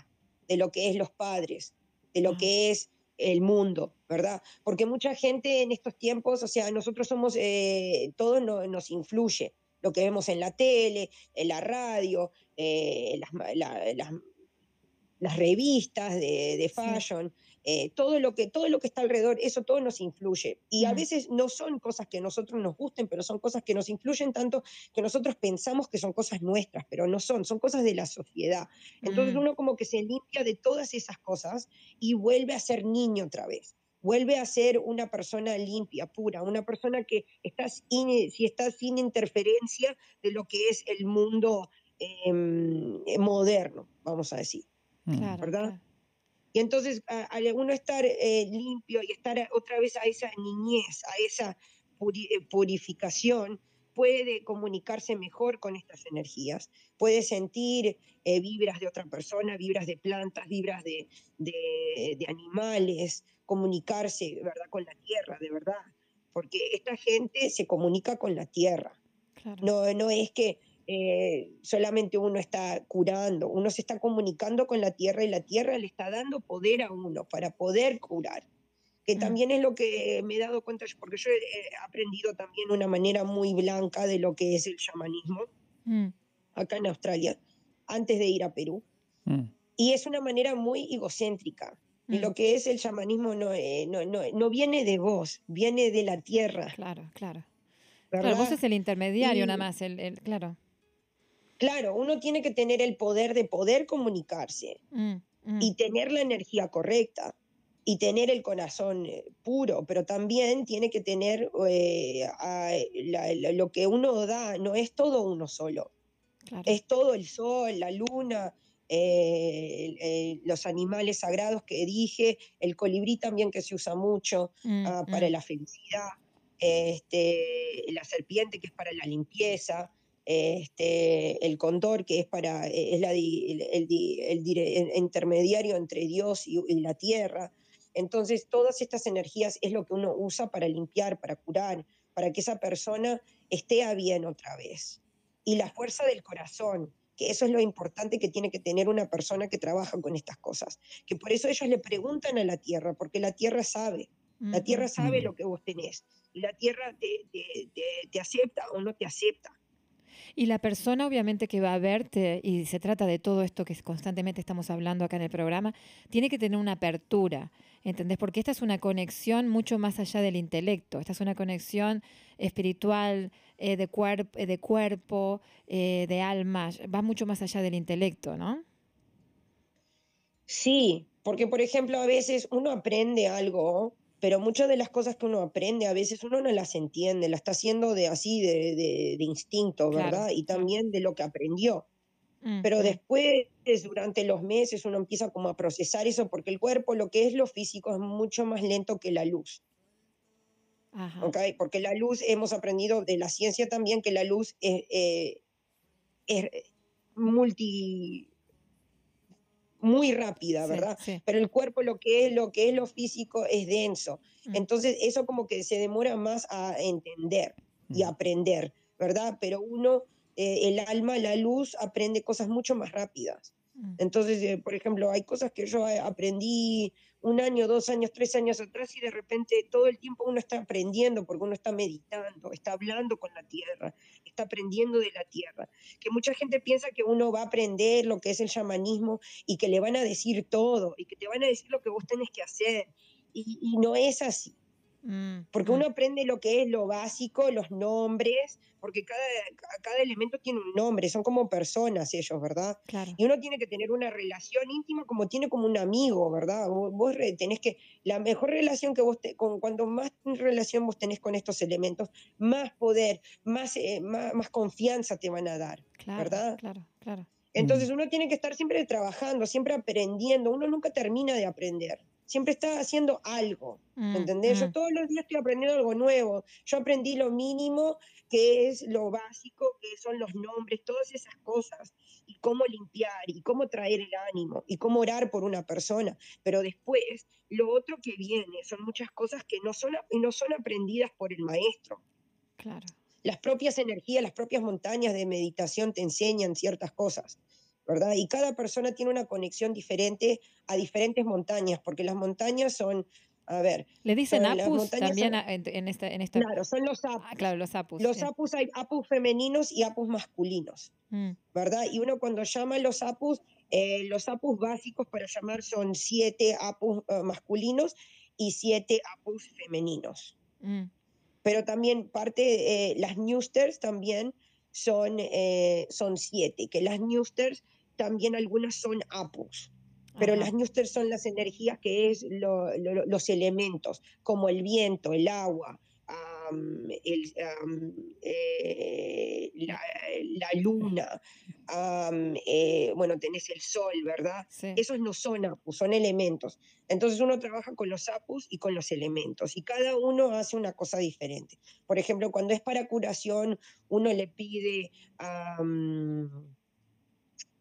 D: de lo que es los padres, de lo
A: Ajá.
D: que es el mundo, ¿verdad? Porque mucha gente en estos tiempos, o sea, nosotros somos, eh, todo no- nos influye, lo que vemos en la tele, en la radio, eh, las, ma- la- las, las revistas de, de
A: Sí.
D: Eh, todo, lo que, todo lo que está alrededor, eso todo nos influye. Y a veces no son cosas que a nosotros nos gusten, pero son cosas que nos influyen tanto que nosotros pensamos que son cosas nuestras, pero no son, son cosas de la sociedad. Entonces
A: mm,
D: uno como que se limpia de todas esas cosas y vuelve a ser niño otra vez. Vuelve a ser una persona limpia, pura, una persona que está sin, si está sin interferencia de lo que es el mundo em, moderno, vamos a decir.
C: Mm.
A: claro,
D: ¿verdad?
A: claro.
D: Y entonces, al uno estar eh, limpio y estar otra vez a esa niñez, a esa eh, purificación, puede comunicarse mejor con estas energías, puede sentir eh, vibras de otra persona, vibras de plantas, vibras de, de- de animales, comunicarse, ¿verdad?, con la tierra, de verdad. Porque esta gente se comunica con la tierra.
A: claro.
D: No, no es que eh, solamente uno está curando, uno se está comunicando con la tierra y la tierra le está dando poder a uno para poder curar. Que
A: Mm.
D: también es lo que me he dado cuenta, yo- porque yo he aprendido también una manera muy blanca de lo que es el chamanismo
A: Mm,
D: acá en Australia, antes de ir a Perú.
C: Mm.
D: Y es una manera muy egocéntrica. Y
A: mm,
D: lo que es el chamanismo no, eh, no, no, no viene de vos, viene de la tierra.
A: Claro, claro.
D: ¿verdad?
A: Claro, vos sos el intermediario
D: Y-
A: nada más, el, el- claro.
D: Claro, uno tiene que tener el poder de poder comunicarse
A: Mm, mm,
D: y tener la energía correcta y tener el corazón eh, puro, pero también tiene que tener eh, a- la- la- lo que uno da, no es todo uno solo,
A: claro.
D: es todo el sol, la luna, eh, eh, los animales sagrados que dije, el colibrí también que se usa mucho
A: Mm,
D: ah, para la felicidad, este, la serpiente que es para la limpieza, este, el cóndor que es para eh, es la el, el di- el dire- el intermediario entre Dios y, y la tierra. Entonces, todas estas energías es lo que uno usa para limpiar, para curar, para que esa persona esté a bien otra vez. Y la fuerza del corazón, que eso es lo importante que tiene que tener una persona que trabaja con estas cosas. Que por eso ellos le preguntan a la tierra, porque la tierra sabe. La tierra sabe
C: Mm.
D: lo que vos tenés. Y la tierra te, te- te- te acepta o no te acepta.
A: Y la persona obviamente que va a verte, y se trata de todo esto que constantemente estamos hablando acá en el programa, tiene que tener una apertura, ¿entendés? Porque esta es una conexión mucho más allá del intelecto, esta es una conexión espiritual, eh, eh, de cuerpo, eh, de alma, va mucho más allá del intelecto, ¿no?
D: Sí, porque por ejemplo a veces uno aprende algo, pero muchas de las cosas que uno aprende a veces uno no las entiende, las está haciendo de así, de, de- de instinto,
A: Claro,
D: ¿verdad? Y
A: claro.
D: también de lo que aprendió.
A: Mm,
D: Pero
A: mm.
D: después, durante los meses, uno empieza como a procesar eso, porque el cuerpo, lo que es lo físico, es mucho más lento que la luz,
A: Ajá.
D: ¿ok? Porque la luz, hemos aprendido de la ciencia también que la luz es, eh, es multi, muy rápida,
A: Sí,
D: ¿verdad?
A: sí.
D: Pero el cuerpo, lo que es lo que es lo físico, es denso.
A: Mm.
D: Entonces, eso como que se demora más a entender y
C: Mm.
D: aprender, ¿verdad? Pero uno, eh, el alma, la luz, aprende cosas mucho más rápidas.
A: Mm.
D: Entonces, eh, por ejemplo, hay cosas que yo eh, aprendí un año, dos años, tres años atrás y de repente todo el tiempo uno está aprendiendo porque uno está meditando, está hablando con la tierra, está aprendiendo de la tierra. Que mucha gente piensa que uno va a aprender lo que es el chamanismo y que le van a decir todo y que te van a decir lo que vos tenés que hacer. Y, y no es así.
A: Mm,
D: Porque
A: mm.
D: uno aprende lo que es lo básico, los nombres, porque cada, ca- cada elemento tiene un nombre, son como personas ellos, ¿verdad?
A: Claro.
D: Y uno tiene que tener una relación íntima como tiene como un amigo, ¿verdad? Vos, vos tenés que, la mejor relación que vos, te, con, cuando más relación vos tenés con estos elementos, más poder, más, eh, más, más confianza te van a dar,
A: Claro,
D: ¿verdad?
A: claro, claro.
D: Entonces uno tiene que estar siempre trabajando, siempre aprendiendo, uno nunca termina de aprender, siempre está haciendo algo.
A: Mm,
D: ¿Me entendés? Yo
A: mm.
D: todos los días estoy aprendiendo algo nuevo. Yo aprendí lo mínimo, que es lo básico, que son los nombres, todas esas cosas, y cómo limpiar, y cómo traer el ánimo, y cómo orar por una persona. Pero después, lo otro que viene son muchas cosas que no son, no son aprendidas por el maestro.
A: Claro.
D: Las propias energías, las propias montañas de meditación te enseñan ciertas cosas, ¿verdad? Y cada persona tiene una conexión diferente a diferentes montañas, porque las montañas son, a ver,
A: Le dicen
D: Son
A: apus también
D: son-
A: en, en.
D: Claro, son los apus.
A: Ah, claro, los apus.
D: Los
A: sí.
D: apus hay apus femeninos y apus masculinos,
A: Mm,
D: ¿verdad? Y uno cuando llama a los apus, eh, los apus básicos para llamar son siete apus eh, masculinos y siete apus femeninos.
A: mm.
D: Pero también parte, eh, las newsters también son, son siete, que las newsters también algunas son apus. Pero
A: Ajá.
D: las newsters son las energías que es lo- lo- los elementos, como el viento, el agua, el, eh, la, la luna, am, eh, bueno, tenés el sol, ¿verdad?
A: Sí.
D: Esos no son apus, son elementos. Entonces uno trabaja con los apus y con los elementos y cada uno hace una cosa diferente. Por ejemplo, cuando es para curación, uno le pide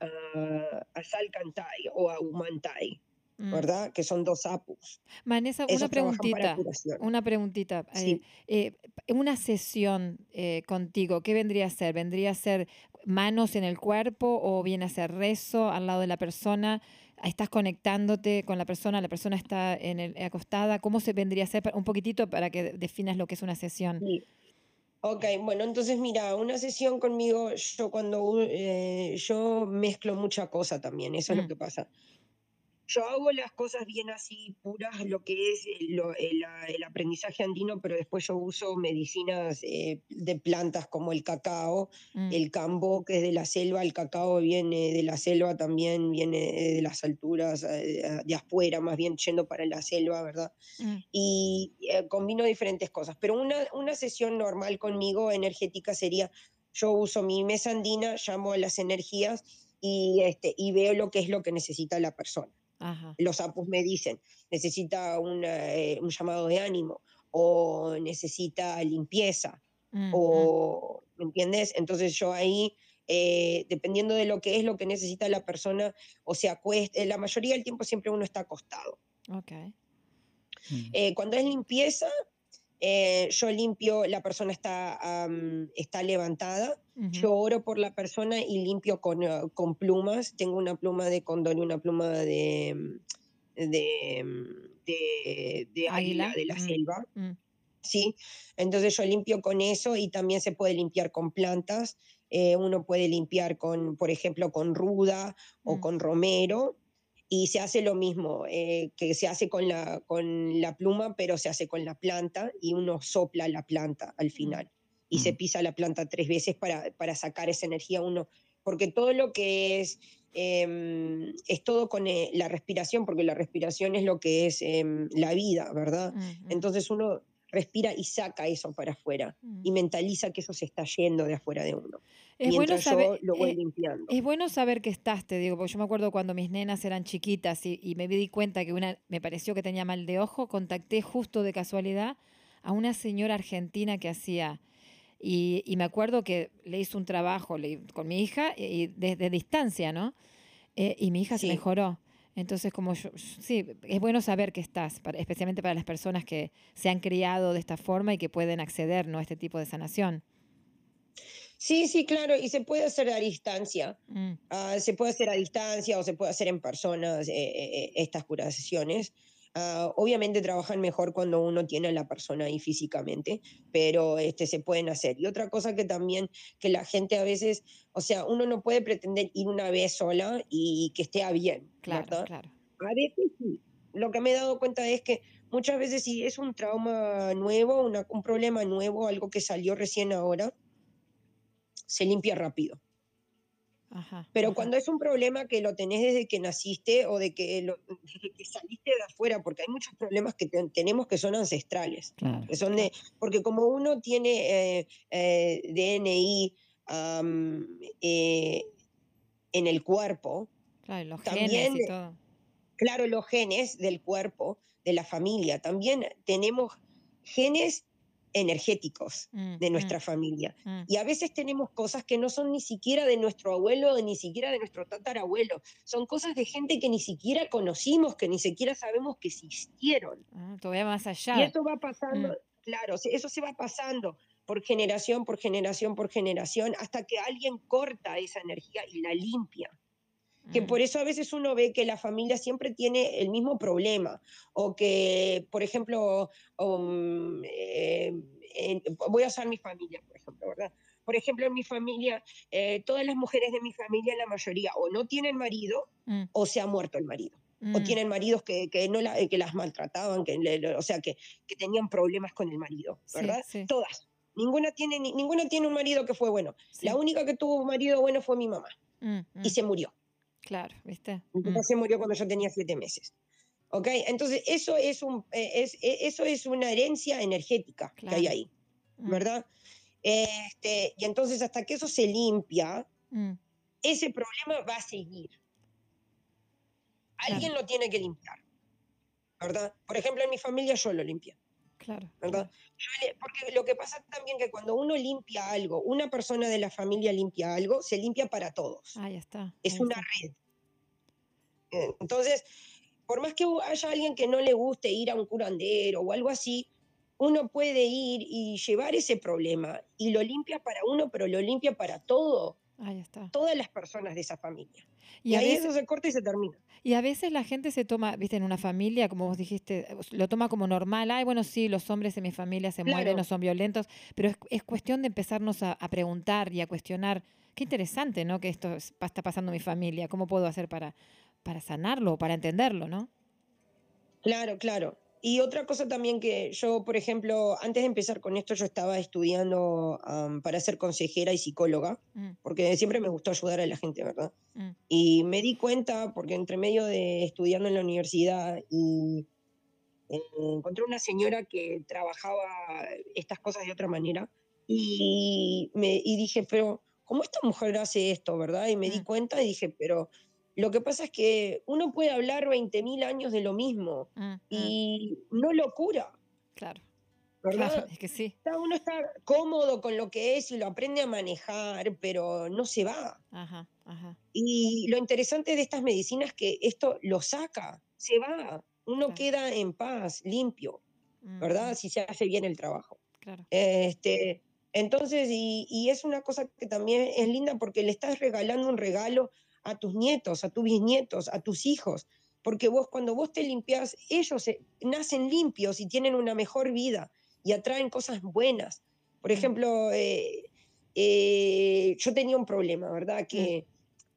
D: a, a Salcantay o a Humantai,
A: Mm.
D: ¿verdad? Que son dos apus.
A: Vanessa, una
D: trabajan para
A: preguntita. Una preguntita.
D: Sí.
A: eh, eh, una sesión eh, contigo, ¿qué vendría a ser? ¿Vendría a ser manos en el cuerpo o viene a ser rezo al lado de la persona? ¿Estás conectándote con la persona? ¿La persona está en el, acostada? ¿Cómo se vendría a ser? Un poquitito para que definas lo que es una sesión.
D: Sí. Ok, bueno, entonces mira, una sesión conmigo, yo cuando eh, yo mezclo mucha cosa también, eso es
A: Mm.
D: lo que pasa. Yo hago las cosas bien así, puras, lo que es el, lo- el, a- el aprendizaje andino, pero después yo uso medicinas eh, de plantas como el cacao,
A: Mm,
D: el cambó, que es de la selva, el cacao viene de la selva también, viene de las alturas, eh, de afuera, más bien yendo para la selva, ¿verdad?
A: mm,
D: y eh, combino diferentes cosas. Pero una, una sesión normal conmigo, energética, sería, yo uso mi mesa andina, llamo a las energías y, este, y veo lo que es lo que necesita la persona.
A: Ajá.
D: Los apus me dicen, necesita una, eh, un llamado de ánimo o necesita limpieza o, ¿me entiendes? Entonces yo ahí, eh, dependiendo de lo que es lo que necesita la persona, o se acuesta, la mayoría del tiempo siempre uno está acostado.
A: Ok.
C: Mm.
D: Eh, cuando es limpieza, eh, yo limpio, la persona está, am, está levantada,
A: Ujú.
D: yo oro por la persona y limpio con, eh, con plumas. Tengo una pluma de cóndor y una pluma de, mm, de, mm, de, de águila de la
A: mm.
D: selva.
A: Mm.
D: ¿sí? Entonces yo limpio con eso y también se puede limpiar con plantas. Eh, uno puede limpiar con, por ejemplo, con ruda o con romero y se hace lo mismo eh, que se hace con la, con la pluma, pero se hace con la planta y uno sopla la planta al final y se
C: Mm.
D: pisa la planta tres veces para, para sacar esa energía uno, porque todo lo que es... em, es todo con eh, la respiración, porque la respiración es lo que es em, la vida, ¿verdad?
A: Mm, mm,
D: Entonces uno respira y saca eso para afuera
A: mm.
D: y mentaliza que eso se está yendo de afuera de uno.
A: Es bueno saber,
D: yo lo voy
A: eh,
D: limpiando.
A: es bueno saber que estás, te digo, porque yo me acuerdo cuando mis nenas eran chiquitas y, y me di cuenta que una me pareció que tenía mal de ojo, contacté justo de casualidad a una señora argentina que hacía y, y me acuerdo que le hizo un trabajo le- con mi hija y desde distancia, ¿no? Eh, y mi hija se mejoró. Entonces, como yo, sí, es bueno saber que estás, especialmente para las personas que se han criado de esta forma y que pueden acceder ¿no? a este tipo de sanación.
D: Sí, sí, claro, y se puede hacer a distancia.
A: Mm,
D: Ah, se puede hacer a distancia o se puede hacer en personas eh, eh, eh, estas curaciones. Ah, obviamente trabajan mejor cuando uno tiene a la persona ahí físicamente, pero este, se pueden hacer. Y otra cosa que también, que la gente a veces, o sea, uno no puede pretender ir una vez sola y que esté bien,
A: claro,
D: ¿verdad?
A: claro.
D: A veces sí. Lo que me he dado cuenta es que muchas veces si es un trauma nuevo, una- un problema nuevo, algo que salió recién ahora, se limpia rápido.
A: Ajá,
D: Pero
A: ajá.
D: cuando es un problema que lo tenés desde que naciste o de que, lo- desde que saliste de afuera, porque hay muchos problemas que te- tenemos que son ancestrales,
C: Claro.
D: que son de, porque como uno tiene eh, eh, DNI eh, en el cuerpo,
A: Claro, los genes
D: también,
A: y todo.
D: claro, los genes del cuerpo, de la familia, también tenemos genes energéticos
A: Mm,
D: de
A: mm,
D: nuestra familia.
A: mm.
D: Y a veces tenemos cosas que no son ni siquiera de nuestro abuelo, ni siquiera de nuestro tatarabuelo. Son cosas de gente que ni siquiera conocimos, que ni siquiera sabemos que existieron.
A: Ah, todavía más
D: Y
A: allá.
D: eso va pasando, claro, eso se va pasando por generación, por generación, por generación, hasta que alguien corta esa energía y la limpia. Que por eso a veces uno ve que la familia siempre tiene el mismo problema. O que, por ejemplo, um, eh, en- voy a usar mi familia, por ejemplo, ¿verdad? Por ejemplo, en mi familia, eh, todas las mujeres de mi familia, la mayoría, o no tienen marido
A: mm,
D: o se ha muerto el marido. O
A: mm,
D: tienen maridos que, que no la- que las maltrataban, que, le- o sea, que, que tenían problemas con el marido,
A: Sí,
D: ¿verdad?
A: sí.
D: Todas. Ninguna tiene, ni- ninguna tiene un marido que fue bueno.
A: sí.
D: La única que tuvo un marido bueno fue mi mamá
A: Mm,
D: y
A: mm,
D: se murió.
A: Claro, ¿viste?
D: Mi papá
A: Mm,
D: se murió cuando yo tenía siete meses. ¿Ok? Entonces, eso es, un, eh, es, eh, eso es una herencia energética que hay ahí,
A: mm,
D: ¿verdad? Este, y entonces, hasta que eso se limpia,
A: mm,
D: ese problema va a seguir.
A: Claro.
D: Alguien lo tiene que limpiar, ¿verdad? Por ejemplo, en mi familia yo lo limpié,
A: Claro,
D: porque lo que pasa también que cuando uno limpia algo, una persona de la familia limpia algo, se limpia para todos.
A: Ahí está.
D: es
A: ahí
D: una
A: está.
D: red. Eh, Entonces, por más que haya alguien que no le guste ir a un curandero o algo así, uno puede ir y llevar ese problema y lo limpia para uno, pero lo limpia para todo,
A: Ahí está.
D: todas las personas de esa familia.
A: Y
D: Y,
A: a
D: ahí
A: veces,
D: eso se corta y se termina.
A: y a veces la gente se toma, viste, en una familia, como vos dijiste, lo toma como normal. Ay, bueno, sí, los hombres en mi familia se mueren,
D: Claro.
A: no son violentos, pero es, es cuestión de empezarnos a, a preguntar y a cuestionar. Qué interesante, ¿no? Que esto es- está pasando en mi familia. ¿Cómo puedo hacer para, para sanarlo o para entenderlo, no?
D: Claro, claro. Y otra cosa también que yo, por ejemplo, antes de empezar con esto, yo estaba estudiando para ser consejera y psicóloga,
A: Mm,
D: porque siempre me gustó ayudar a la gente, ¿verdad?
A: mm,
D: Y me di cuenta, porque entre medio de estudiando en la universidad y eh, encontré una señora que trabajaba estas cosas de otra manera y, me, y dije, pero ¿cómo esta mujer hace esto, verdad? Y me di
A: Mm.
D: cuenta y dije, pero lo que pasa es que uno puede hablar 20.000 años de lo mismo
A: Mm, mm,
D: y no lo cura,
A: Claro,
D: ¿verdad?
A: claro, es que sí.
D: Uno está cómodo con lo que es y lo aprende a manejar, pero no se va.
A: Ajá, ajá.
D: Y lo interesante de estas medicinas es que esto lo saca, se va, uno
A: Claro.
D: queda en paz, limpio,
A: Mm,
D: ¿verdad?
A: mm,
D: Si se hace bien el trabajo.
A: Claro.
D: Este, entonces, y, y es una cosa que también es linda porque le estás regalando un regalo a tus nietos, a tus bisnietos, a tus hijos, porque vos cuando vos te limpias, ellos se- nacen limpios y tienen una mejor vida y atraen cosas buenas. Por
A: Mm.
D: ejemplo, eh, eh, yo tenía un problema, ¿verdad? Que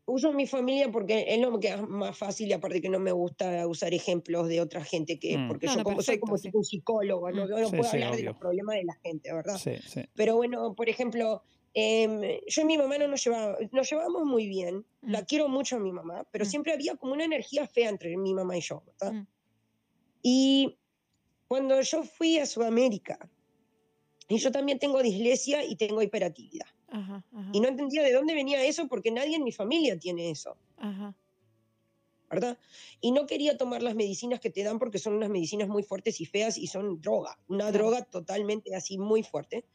D: uso mi familia porque es lo que es más fácil y aparte que no me gusta usar ejemplos de otra gente que
C: Mm.
D: porque
A: No,
D: yo
A: no,
D: como soy como
A: perfecto,
D: si fuera un psicólogo, no,
A: Mm.
D: yo no
C: Sí,
D: puedo
C: sí,
D: hablar de los problemas de la gente, ¿verdad?
C: Sí, sí.
D: Pero bueno, por ejemplo, em, yo y mi mamá no nos llevaba, nos llevábamos muy bien, la
A: Mm.
D: quiero mucho a mi mamá, pero
A: Mm.
D: siempre había como una energía fea entre mi mamá y yo, ¿verdad?
A: Mm.
D: Y cuando yo fui a Sudamérica, y yo también tengo dislexia y tengo hiperactividad,
A: Ajá, ajá,
D: y no entendía de dónde venía eso porque nadie en mi familia tiene eso.
A: ajá.
D: ¿verdad? Y no quería tomar las medicinas que te dan porque son unas medicinas muy fuertes y feas y son droga, una droga totalmente así muy fuerte.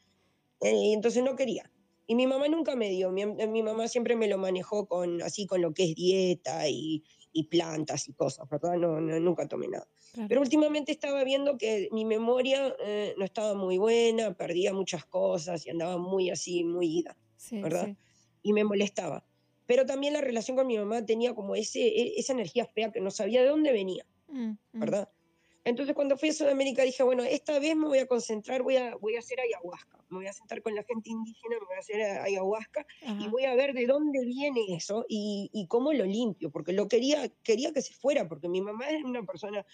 D: Eh, entonces no quería. Y mi mamá nunca me dio, mi, mi mamá siempre me lo manejó con así con lo que es dieta y, y plantas y cosas, ¿verdad? No, no, nunca tomé nada.
A: Claro.
D: Pero últimamente estaba viendo que mi memoria eh, no estaba muy buena, perdía muchas cosas y andaba muy así, muy ida
A: sí,
D: ¿verdad?
A: sí.
D: y me molestaba. Pero también la relación con mi mamá tenía como ese, e- esa energía fea que no sabía de dónde venía,
A: Mm, mm.
D: Entonces cuando fui a Sudamérica dije, bueno, esta vez me voy a concentrar, voy a, voy a hacer ayahuasca, me voy a sentar con la gente indígena, me voy a hacer ayahuasca y voy a ver de dónde viene eso y, y cómo lo limpio, porque lo quería, quería que se fuera, porque mi mamá es una persona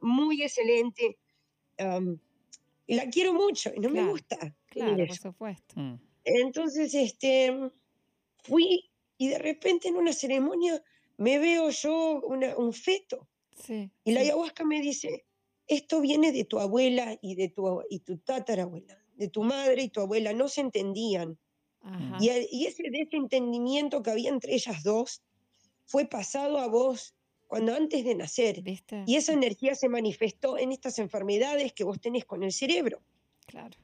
D: muy excelente, y la quiero mucho y no me gusta.
A: Claro, por
D: eso.
A: supuesto.
C: Mm.
D: Entonces, este, fui y de repente en una ceremonia me veo yo una- un feto
A: Sí.
D: y la
A: sí.
D: ayahuasca me dice, esto viene de tu abuela y de tu, y tu tatarabuela, de tu madre y tu abuela, no se entendían.
A: Ajá.
D: Y, ese desentendimiento que había entre ellas dos fue pasado a vos cuando antes de nacer.
A: ¿Viste?
D: Y esa energía se manifestó en estas enfermedades que vos tenés con el cerebro.
A: Claro.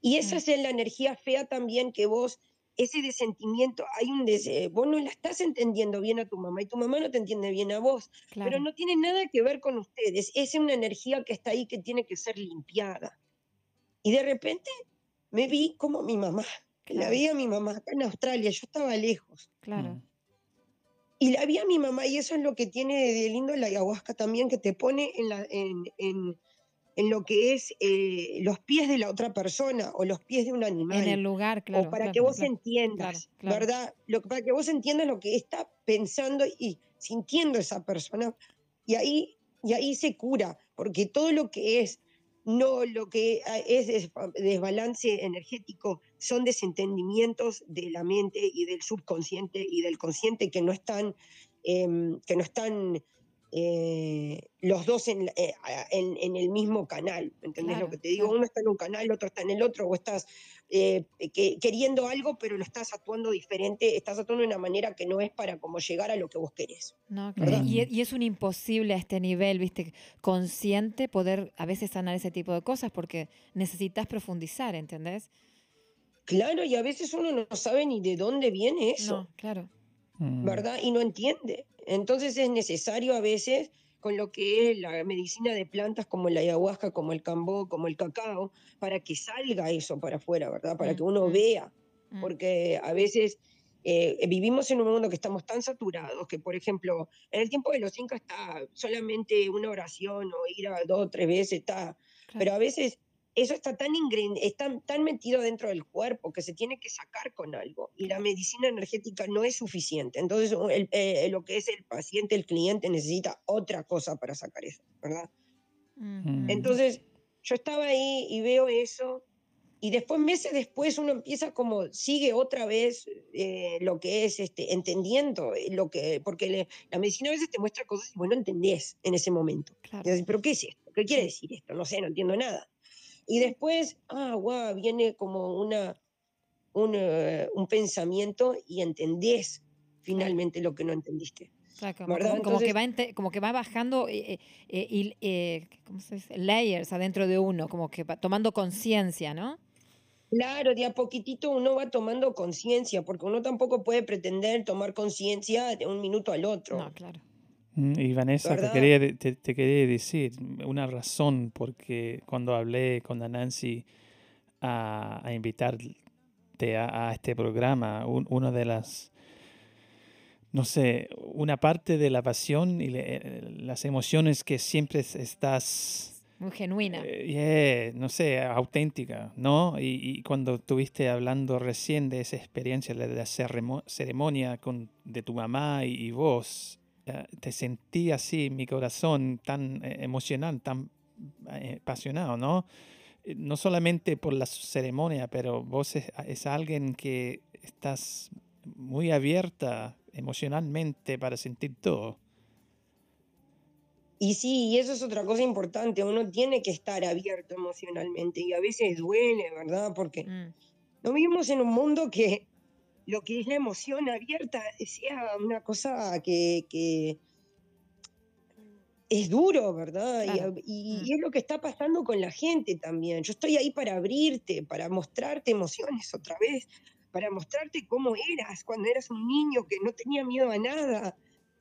D: Y esa
A: Mm.
D: es la energía fea también que vos, ese desentimiento, hay un des- eh, vos no la estás entendiendo bien a tu mamá y tu mamá no te entiende bien a vos,
A: Claro.
D: pero no tiene nada que ver con ustedes, es una energía que está ahí que tiene que ser limpiada. Y de repente me vi como mi mamá, la
A: Claro.
D: vi a mi mamá acá en Australia, yo estaba lejos.
A: Claro.
C: Mm.
D: Y la vi a mi mamá, y eso es lo que tiene de lindo la ayahuasca también, que te pone en, la, en, en- en lo que es eh, los pies de la otra persona o los pies de un animal.
A: En el lugar, claro.
D: o para
A: claro,
D: que vos
A: claro.
D: entiendas,
A: claro.
D: ¿verdad? Lo, que- para que vos entiendas lo que está pensando y sintiendo esa persona. Y ahí, y ahí se cura, porque todo lo que es, no lo que ah, es desbalance energético, son desentendimientos de la mente y del subconsciente y del consciente que no están, em, que no están eh, los dos en, eh, en- en el mismo canal. ¿Entendés
A: Claro,
D: lo que te digo?
A: claro.
D: Uno está en un canal, el otro está en el otro, o estás eh, que- queriendo algo, pero lo estás actuando diferente, estás actuando de una manera que no es para como llegar a lo que vos querés.
A: No,
D: ¿verdad?
A: y, y es un imposible a este nivel, viste, consciente poder a veces sanar ese tipo de cosas porque necesitas profundizar, ¿entendés?
D: Claro, y a veces uno no sabe ni de dónde viene eso,
A: No, claro.
C: Mm.
D: ¿verdad? Y no entiende. Entonces es necesario a veces con lo que es la medicina de plantas como la ayahuasca, como el cambó, como el cacao, para que salga eso para afuera, ¿verdad? Para que uno vea
A: Mm,
D: porque a veces eh, vivimos en un mundo que estamos tan saturados que, por ejemplo, en el tiempo de los incas está solamente una oración o ir a dos o tres veces, está,
A: claro.
D: pero a veces eso está tan, está tan metido dentro del cuerpo que se tiene que sacar con algo y la medicina energética no es suficiente. Entonces, el- eh, lo que es el paciente, el cliente necesita otra cosa para sacar eso, ¿verdad?
A: Mm.
D: Entonces, yo estaba ahí y veo eso, y después, meses después, uno empieza como, sigue otra vez eh, lo que es este, entendiendo, lo que, porque le- la medicina a veces te muestra cosas y vos no entendés en ese momento.
A: Claro.
D: ¿pero qué es esto? ¿Qué quiere decir esto? No sé, no entiendo nada. Y después, ah, guau, viene como una, un, eh, un pensamiento y entendés finalmente lo que no entendiste.
A: Claro, como,
D: ¿verdad?
A: como- como que va ente- como que va bajando eh, eh, y, eh, ¿cómo se dice? layers adentro de uno, como que va tomando conciencia, ¿no?
D: Claro, de a poquitito uno va tomando conciencia, porque uno tampoco puede pretender tomar conciencia de un minuto al otro.
A: No, claro.
C: Y Vanessa, te quería, de- te, te quería decir una razón porque cuando hablé con la Nancy a, a invitarte a, a este programa, un- una de las, no sé, una parte de la pasión y le- las emociones que siempre es- estás
A: Muy genuina.
C: eh, yeah, no sé, auténtica, ¿no? Y, y cuando estuviste hablando recién de esa experiencia de la ceremo- ceremonia con, de tu mamá y, y vos, eh, te sentí así, mi corazón tan eh, emocional, tan eh, apasionado, ¿no? Eh, No solamente por la ceremonia, pero vos es, es alguien que estás muy abierta emocionalmente para sentir todo.
D: Y sí, y eso es otra cosa importante, uno tiene que estar abierto emocionalmente y a veces duele, ¿verdad? Porque
A: Mm,
D: no vivimos en un mundo que lo que es la emoción abierta sea una cosa que, que es duro, ¿verdad? Y-
A: Claro.
D: Y,
A: Mm.
D: y es lo que está pasando con la gente también. Yo estoy ahí para abrirte, para mostrarte emociones otra vez, para mostrarte cómo eras cuando eras un niño que no tenía miedo a nada,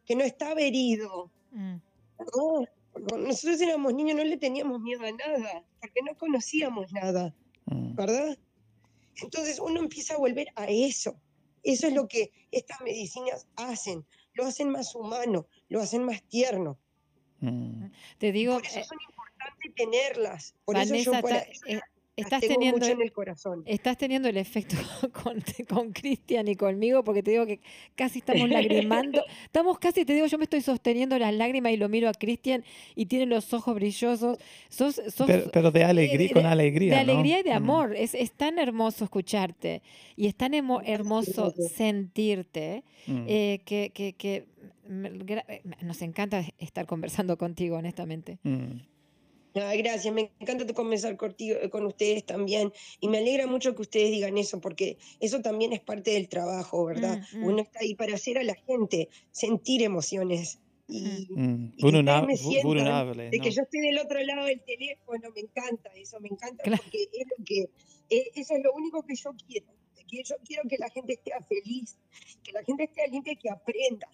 D: que no estaba herido.
A: mm,
D: ¿verdad? Cuando nosotros éramos niños no le teníamos miedo a nada, porque no conocíamos nada.
C: Mm,
D: ¿verdad? Entonces uno empieza a volver a eso. Eso es lo que estas medicinas hacen. Lo hacen más humano, lo hacen más tierno.
C: mm.
A: Te digo,
D: Por eso
A: eh,
D: son importantes tenerlas. Por eso yo por
A: está-
D: eso
A: eh,
D: las
A: estás
D: tengo
A: teniendo,
D: mucho en el corazón.
A: estás teniendo el efecto con, con Cristian y conmigo, porque te digo que casi estamos lagrimando. Estamos casi, te digo, yo me estoy sosteniendo las lágrimas y lo miro a Cristian y tiene los ojos brillosos. Sos, sos,
C: Pero, pero de alegría,
A: eh,
C: con
A: de-
C: alegría.
A: de
C: ¿no?
A: alegría y de
C: Mm.
A: amor. Es, es tan hermoso escucharte y es tan emo- hermoso sentirte
C: Mm.
A: eh, que, que- que eh, nos encanta estar conversando contigo, honestamente.
C: Mm.
D: Gracias, me encanta conversar contigo, eh, con ustedes también. Y me alegra mucho que ustedes digan eso, porque eso también es parte del trabajo, ¿verdad?
A: Mm, mm.
D: Uno está ahí para hacer a la gente sentir emociones. Y,
C: Mm,
D: y que me sientan
C: vulnerable,
D: de que
C: ¿no?
D: yo esté del otro lado del teléfono, me encanta eso, me encanta
A: Claro.
D: porque es lo que, eh, eso es lo único que yo quiero, que yo quiero que la gente esté feliz, que la gente esté gente que aprenda,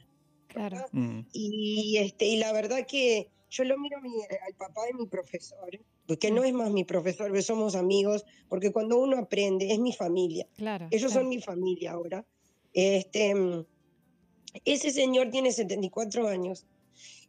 A: Claro.
C: Mm,
D: Y, este, y la verdad que yo lo miro a mi- al papá de mi profesor, porque no
A: Mm.
D: es más mi profesor, somos amigos, porque cuando uno aprende es mi familia,
A: Claro.
D: ellos
A: claro.
D: son mi familia ahora. Este, mm, ese señor tiene 74 años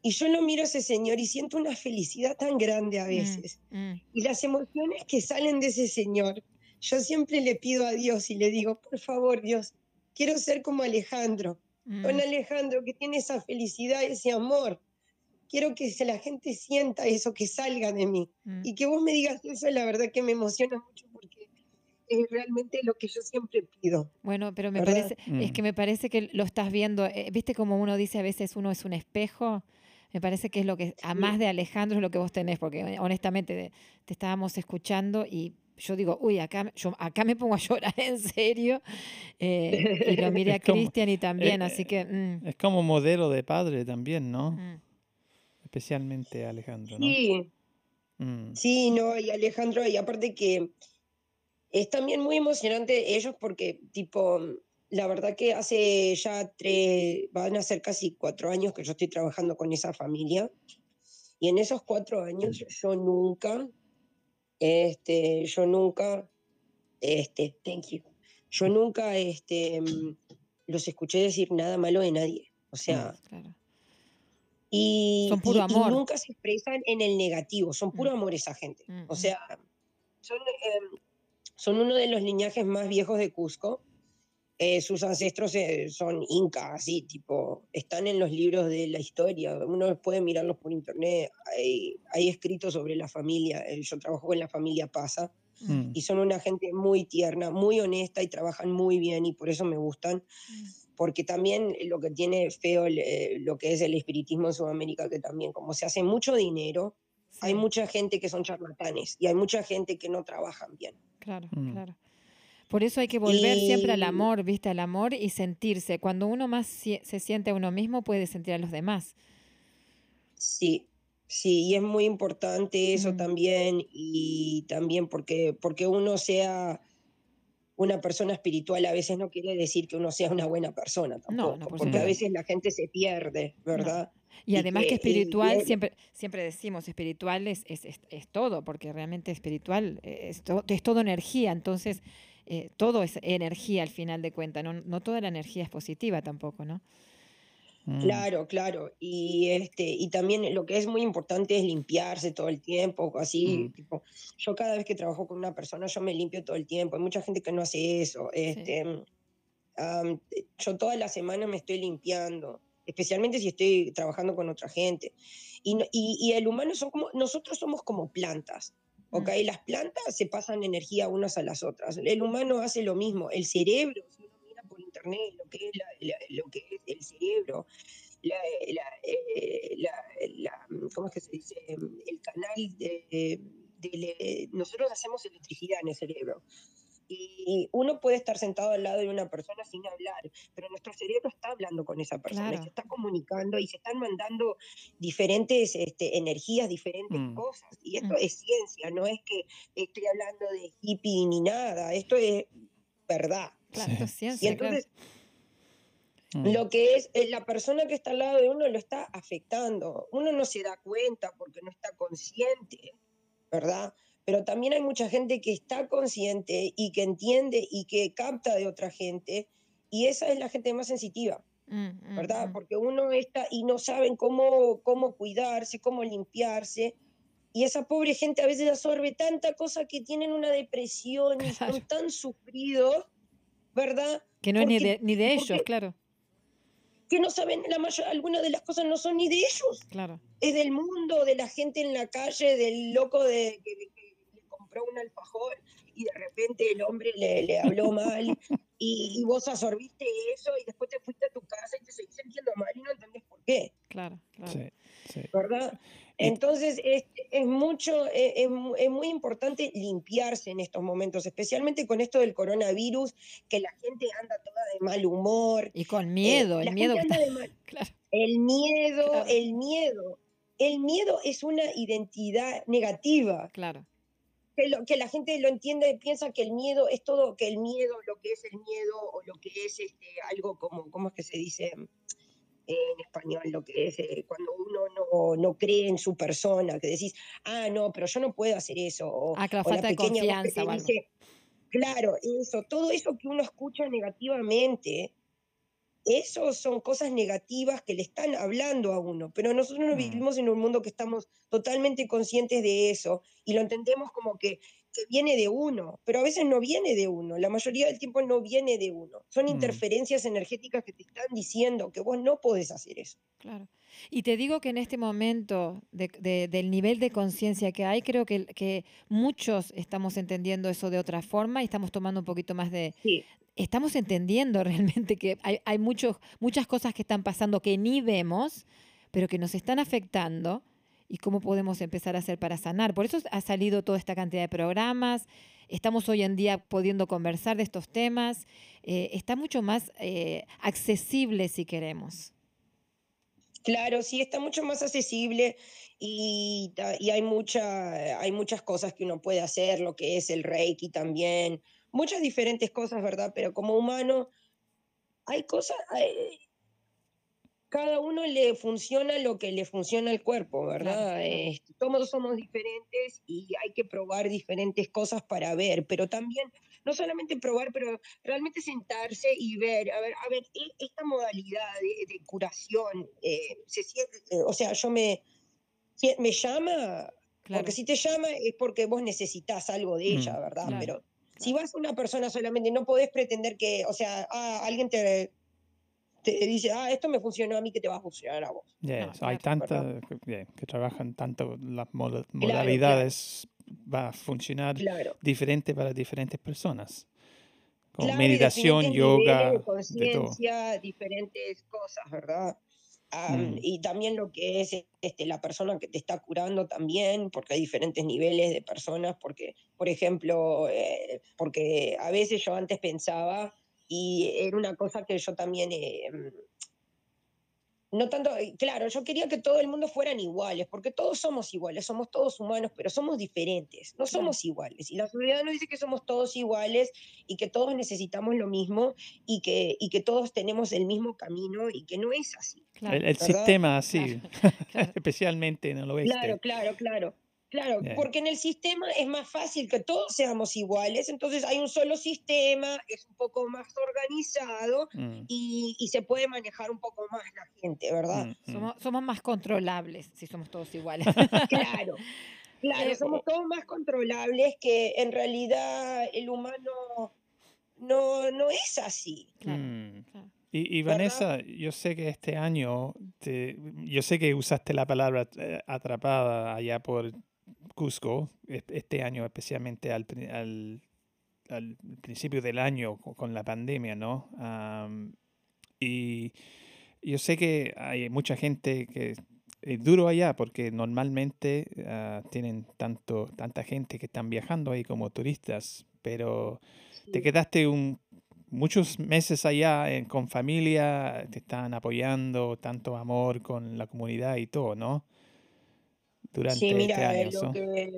D: y yo lo miro a ese señor y siento una felicidad tan grande a
A: Mm,
D: veces.
A: mm.
D: Y las emociones que salen de ese señor, yo siempre le pido a Dios y le digo, por favor Dios, quiero ser como Alejandro,
A: Mm,
D: Alejandro que tiene esa felicidad, ese amor. Quiero que la gente sienta eso, que salga de mí.
A: mm.
D: Y que vos me digas eso, la verdad que me emociona mucho porque es realmente lo que yo siempre pido.
A: Bueno, pero me
D: ¿verdad?
A: parece, es
C: Mm.
A: que me parece que lo estás viendo, eh, viste como uno dice a veces uno es un espejo, me parece que es lo que, a más de Alejandro es lo que vos tenés, porque honestamente te, estábamos escuchando y yo digo, uy, acá, me- yo, acá me pongo a llorar en serio, eh, y lo miré a
C: Es
A: Cristian y también,
C: eh,
A: así que... mm,
C: Es como modelo de padre también, ¿no?
A: mm.
C: Especialmente Alejandro, ¿no?
D: Sí,
C: Mm,
D: sí, no, y Alejandro, y aparte que es también muy emocionante ellos porque, tipo, la verdad que hace ya tres, van a ser casi cuatro años que yo estoy trabajando con esa familia. Y en esos cuatro años yo nunca, este, yo nunca, este, thank you, yo nunca, este, los escuché decir nada malo de nadie. O sea,
A: Claro.
D: Y,
A: Son puro
D: y- y
A: amor.
D: nunca se expresan en el negativo, son puro
A: Mm.
D: amor esa gente.
A: Mm,
D: O
A: mm.
D: sea, son, em, son uno de los linajes más viejos de Cusco. Eh, sus ancestros eh, son incas, así, tipo, están en los libros de la historia. Uno puede mirarlos por internet. Hay, hay escritos sobre la familia. Eh, Yo trabajo con la familia Pasa
C: mm,
D: y son una gente muy tierna, muy honesta y trabajan muy bien y por eso me gustan
A: Mm,
D: porque también lo que tiene feo el, eh, lo que es el espiritismo en Sudamérica, que también como se hace mucho dinero, hay mucha gente que son charlatanes y hay mucha gente que no trabajan bien.
A: Claro,
C: Mm.
A: claro. Por eso hay que volver siempre al amor, ¿viste? Al amor y sentirse. Cuando uno más se siente a uno mismo, puede sentir a los demás.
D: sí, sí, y es muy importante eso
A: Mm.
D: también, y también porque, porque uno sea una persona espiritual a veces no quiere decir que uno sea una buena persona
A: No,
D: tampoco,
A: no, por
D: porque a veces la gente se pierde,
A: No.
D: ¿verdad?
A: Y
D: Y
A: además que
D: que y- y
A: espiritual,
D: es-
A: siempre, siempre decimos, espiritual es, es, es- es todo, porque realmente espiritual es, to- es todo energía, entonces eh, todo es energía al final de cuentas, no, no toda la energía es positiva tampoco, ¿no?
C: Mm,
D: Claro, claro. Y este, y también lo que es muy importante es limpiarse todo el tiempo, así,
C: mm,
D: tipo, yo cada vez que trabajo con una persona, yo me limpio todo el tiempo. Hay mucha gente que no hace eso.
A: Sí.
D: Este, yo toda la semana me estoy limpiando, especialmente si estoy trabajando con otra gente. Y, y, y el humano son como, nosotros somos como plantas. ¿Ok?
A: Mm,
D: Las plantas se pasan energía unas a las otras. El humano hace lo mismo. El cerebro, internet lo que es, la- la- lo que es el cerebro, la, la- eh, ¿cómo es que se dice? El canal de, nosotros hacemos electricidad en el cerebro. Y uno puede estar sentado al lado de una persona sin hablar, pero nuestro cerebro está hablando con esa persona,
A: claro,
D: se está comunicando y se están mandando diferentes este, energías, diferentes
C: mm,
D: cosas. Y esto
A: mm,
D: es ciencia, no es que estoy hablando de hippie ni nada, esto es verdad.
A: Claro, esto es
C: sí,
D: Y
A: ciencia, claro.
D: entonces
C: mm,
D: lo que es eh, la persona que está al lado de uno lo está afectando. Uno no se da cuenta porque no está consciente, ¿verdad? Pero también hay mucha gente que está consciente y que entiende y que capta de otra gente. Y esa es la gente más sensitiva,
A: Mm, mm,
D: ¿verdad? Porque uno está y no saben cómo, cómo cuidarse, cómo limpiarse. Y esa pobre gente a veces absorbe tanta cosa que tienen una depresión y
A: Claro,
D: son tan sufridos, ¿verdad?
A: que no es ni de, ni de ellos,
D: porque
A: claro,
D: que no saben, la mayor, algunas de las cosas no son ni de ellos,
A: claro,
D: es del mundo, de la gente en la calle, del loco de, que, que le compró un alfajor y de repente el hombre le, le habló mal y, y vos absorbiste eso y después te fuiste a tu casa y te seguís sintiendo mal y no entendés por qué,
A: claro, claro.
C: sí, sí.
D: ¿verdad? Entonces es, es mucho, es, es es muy importante limpiarse en estos momentos, especialmente con esto del coronavirus, que la gente anda toda de mal humor,
A: Y con
D: eh,
A: miedo, el miedo está,
D: de mal,
A: claro,
D: el miedo,
A: claro,
D: el miedo. El miedo es una identidad negativa,
A: claro,
D: que, lo- que la gente lo entiende y piensa que el miedo es todo, que el miedo, lo que es el miedo o lo que es este, algo como, ¿cómo es que se dice en español? Lo que es eh, cuando uno no, no cree en su persona, que decís, ah, no, pero yo no puedo hacer eso, o,
A: ah, claro,
D: o la
A: falta de
D: pequeña voz que
A: confianza
D: te dice, claro, eso, todo eso que uno escucha negativamente eso son cosas negativas que le están hablando a uno, pero nosotros no
C: Mm,
D: vivimos en un mundo que estamos totalmente conscientes de eso y lo entendemos como que, que viene de uno, pero a veces no viene de uno, la mayoría del tiempo no viene de uno. Son
C: mm,
D: interferencias energéticas que te están diciendo que vos no podés hacer eso.
A: claro. Y te digo que en este momento de- de- del nivel de conciencia que hay, creo que, que muchos estamos entendiendo eso de otra forma y estamos tomando un poquito más de,
D: Sí,
A: estamos entendiendo realmente que hay, hay muchos, muchas cosas que están pasando que ni vemos, pero que nos están afectando y cómo podemos empezar a hacer para sanar. Por eso ha salido toda esta cantidad de programas. Estamos hoy en día pudiendo conversar de estos temas. eh, está mucho más eh, accesible si queremos.
D: claro, sí, está mucho más accesible y, hay, mucha, hay muchas cosas que uno puede hacer, lo que es el Reiki también, muchas diferentes cosas, ¿verdad? Pero como humano hay cosas, cada uno le funciona lo que le funciona al cuerpo, ¿verdad?
A: claro.
D: Este, todos somos diferentes y hay que probar diferentes cosas para ver, pero también, no solamente probar, pero realmente sentarse y ver, a ver, a ver, e- esta modalidad de, de curación, eh, se siente, eh, o sea, yo me, me llama,
A: Claro,
D: porque si te llama es porque vos necesitas algo de ella,
C: mm,
D: ¿verdad?
A: claro,
D: Pero si vas a una persona solamente, no podés pretender que, o sea, ah, alguien te, te dice, ah, esto me funcionó a mí, que te va a funcionar a vos,
C: Yeah,
A: No,
C: so hay
A: claro.
D: ¿verdad?
C: tanta que, yeah, que trabajan tanto las moda-
D: Claro, claro,
C: modalidades va a funcionar
D: claro.
C: diferente para diferentes personas.
D: Y
C: meditación, yoga, de todo.
D: diferentes cosas, ¿verdad? Am,
C: Mm.
D: Y también lo que es este, la persona que te está curando también, porque hay diferentes niveles de personas, porque, por ejemplo, eh, porque a veces yo antes pensaba, y era una cosa que yo también, eh, mm, no tanto, eh, claro, yo quería que todo el mundo fueran iguales, porque todos somos iguales, somos todos humanos, pero somos diferentes, no somos iguales. Y la sociedad nos dice que somos todos iguales y que todos necesitamos lo mismo y que, y que todos tenemos el mismo camino y que no es así.
A: Claro.
C: El, el sistema así,
A: claro.
C: especialmente en el oeste.
D: Claro, claro, claro. Claro,
C: Yeah.
D: porque en el sistema es más fácil que todos seamos iguales, entonces hay un solo sistema, es un poco más organizado
C: Mm,
D: y, y se puede manejar un poco más la gente, ¿verdad?
C: mm, mm.
A: Somos, somos más controlables si somos todos iguales.
D: Claro, claro,
A: Eh,
D: somos todos más controlables que en realidad el humano no, no es así.
A: Claro,
C: Mm.
A: claro.
C: Y, y
D: ¿Verdad?
C: Vanessa, yo sé que este año, te- yo sé que usaste la palabra eh, atrapada allá por Cusco, es- este año especialmente al, al, al principio del año co- con la pandemia, ¿no? Y yo sé que hay mucha gente que es duro allá porque normalmente ah, tienen tanto, tanta gente que están viajando ahí como turistas, pero te quedaste un, muchos meses allá eh, con familia, te están apoyando, tanto amor con la comunidad y todo, ¿no? Durante
D: Sí,
C: este
D: mira,
C: año.
D: lo que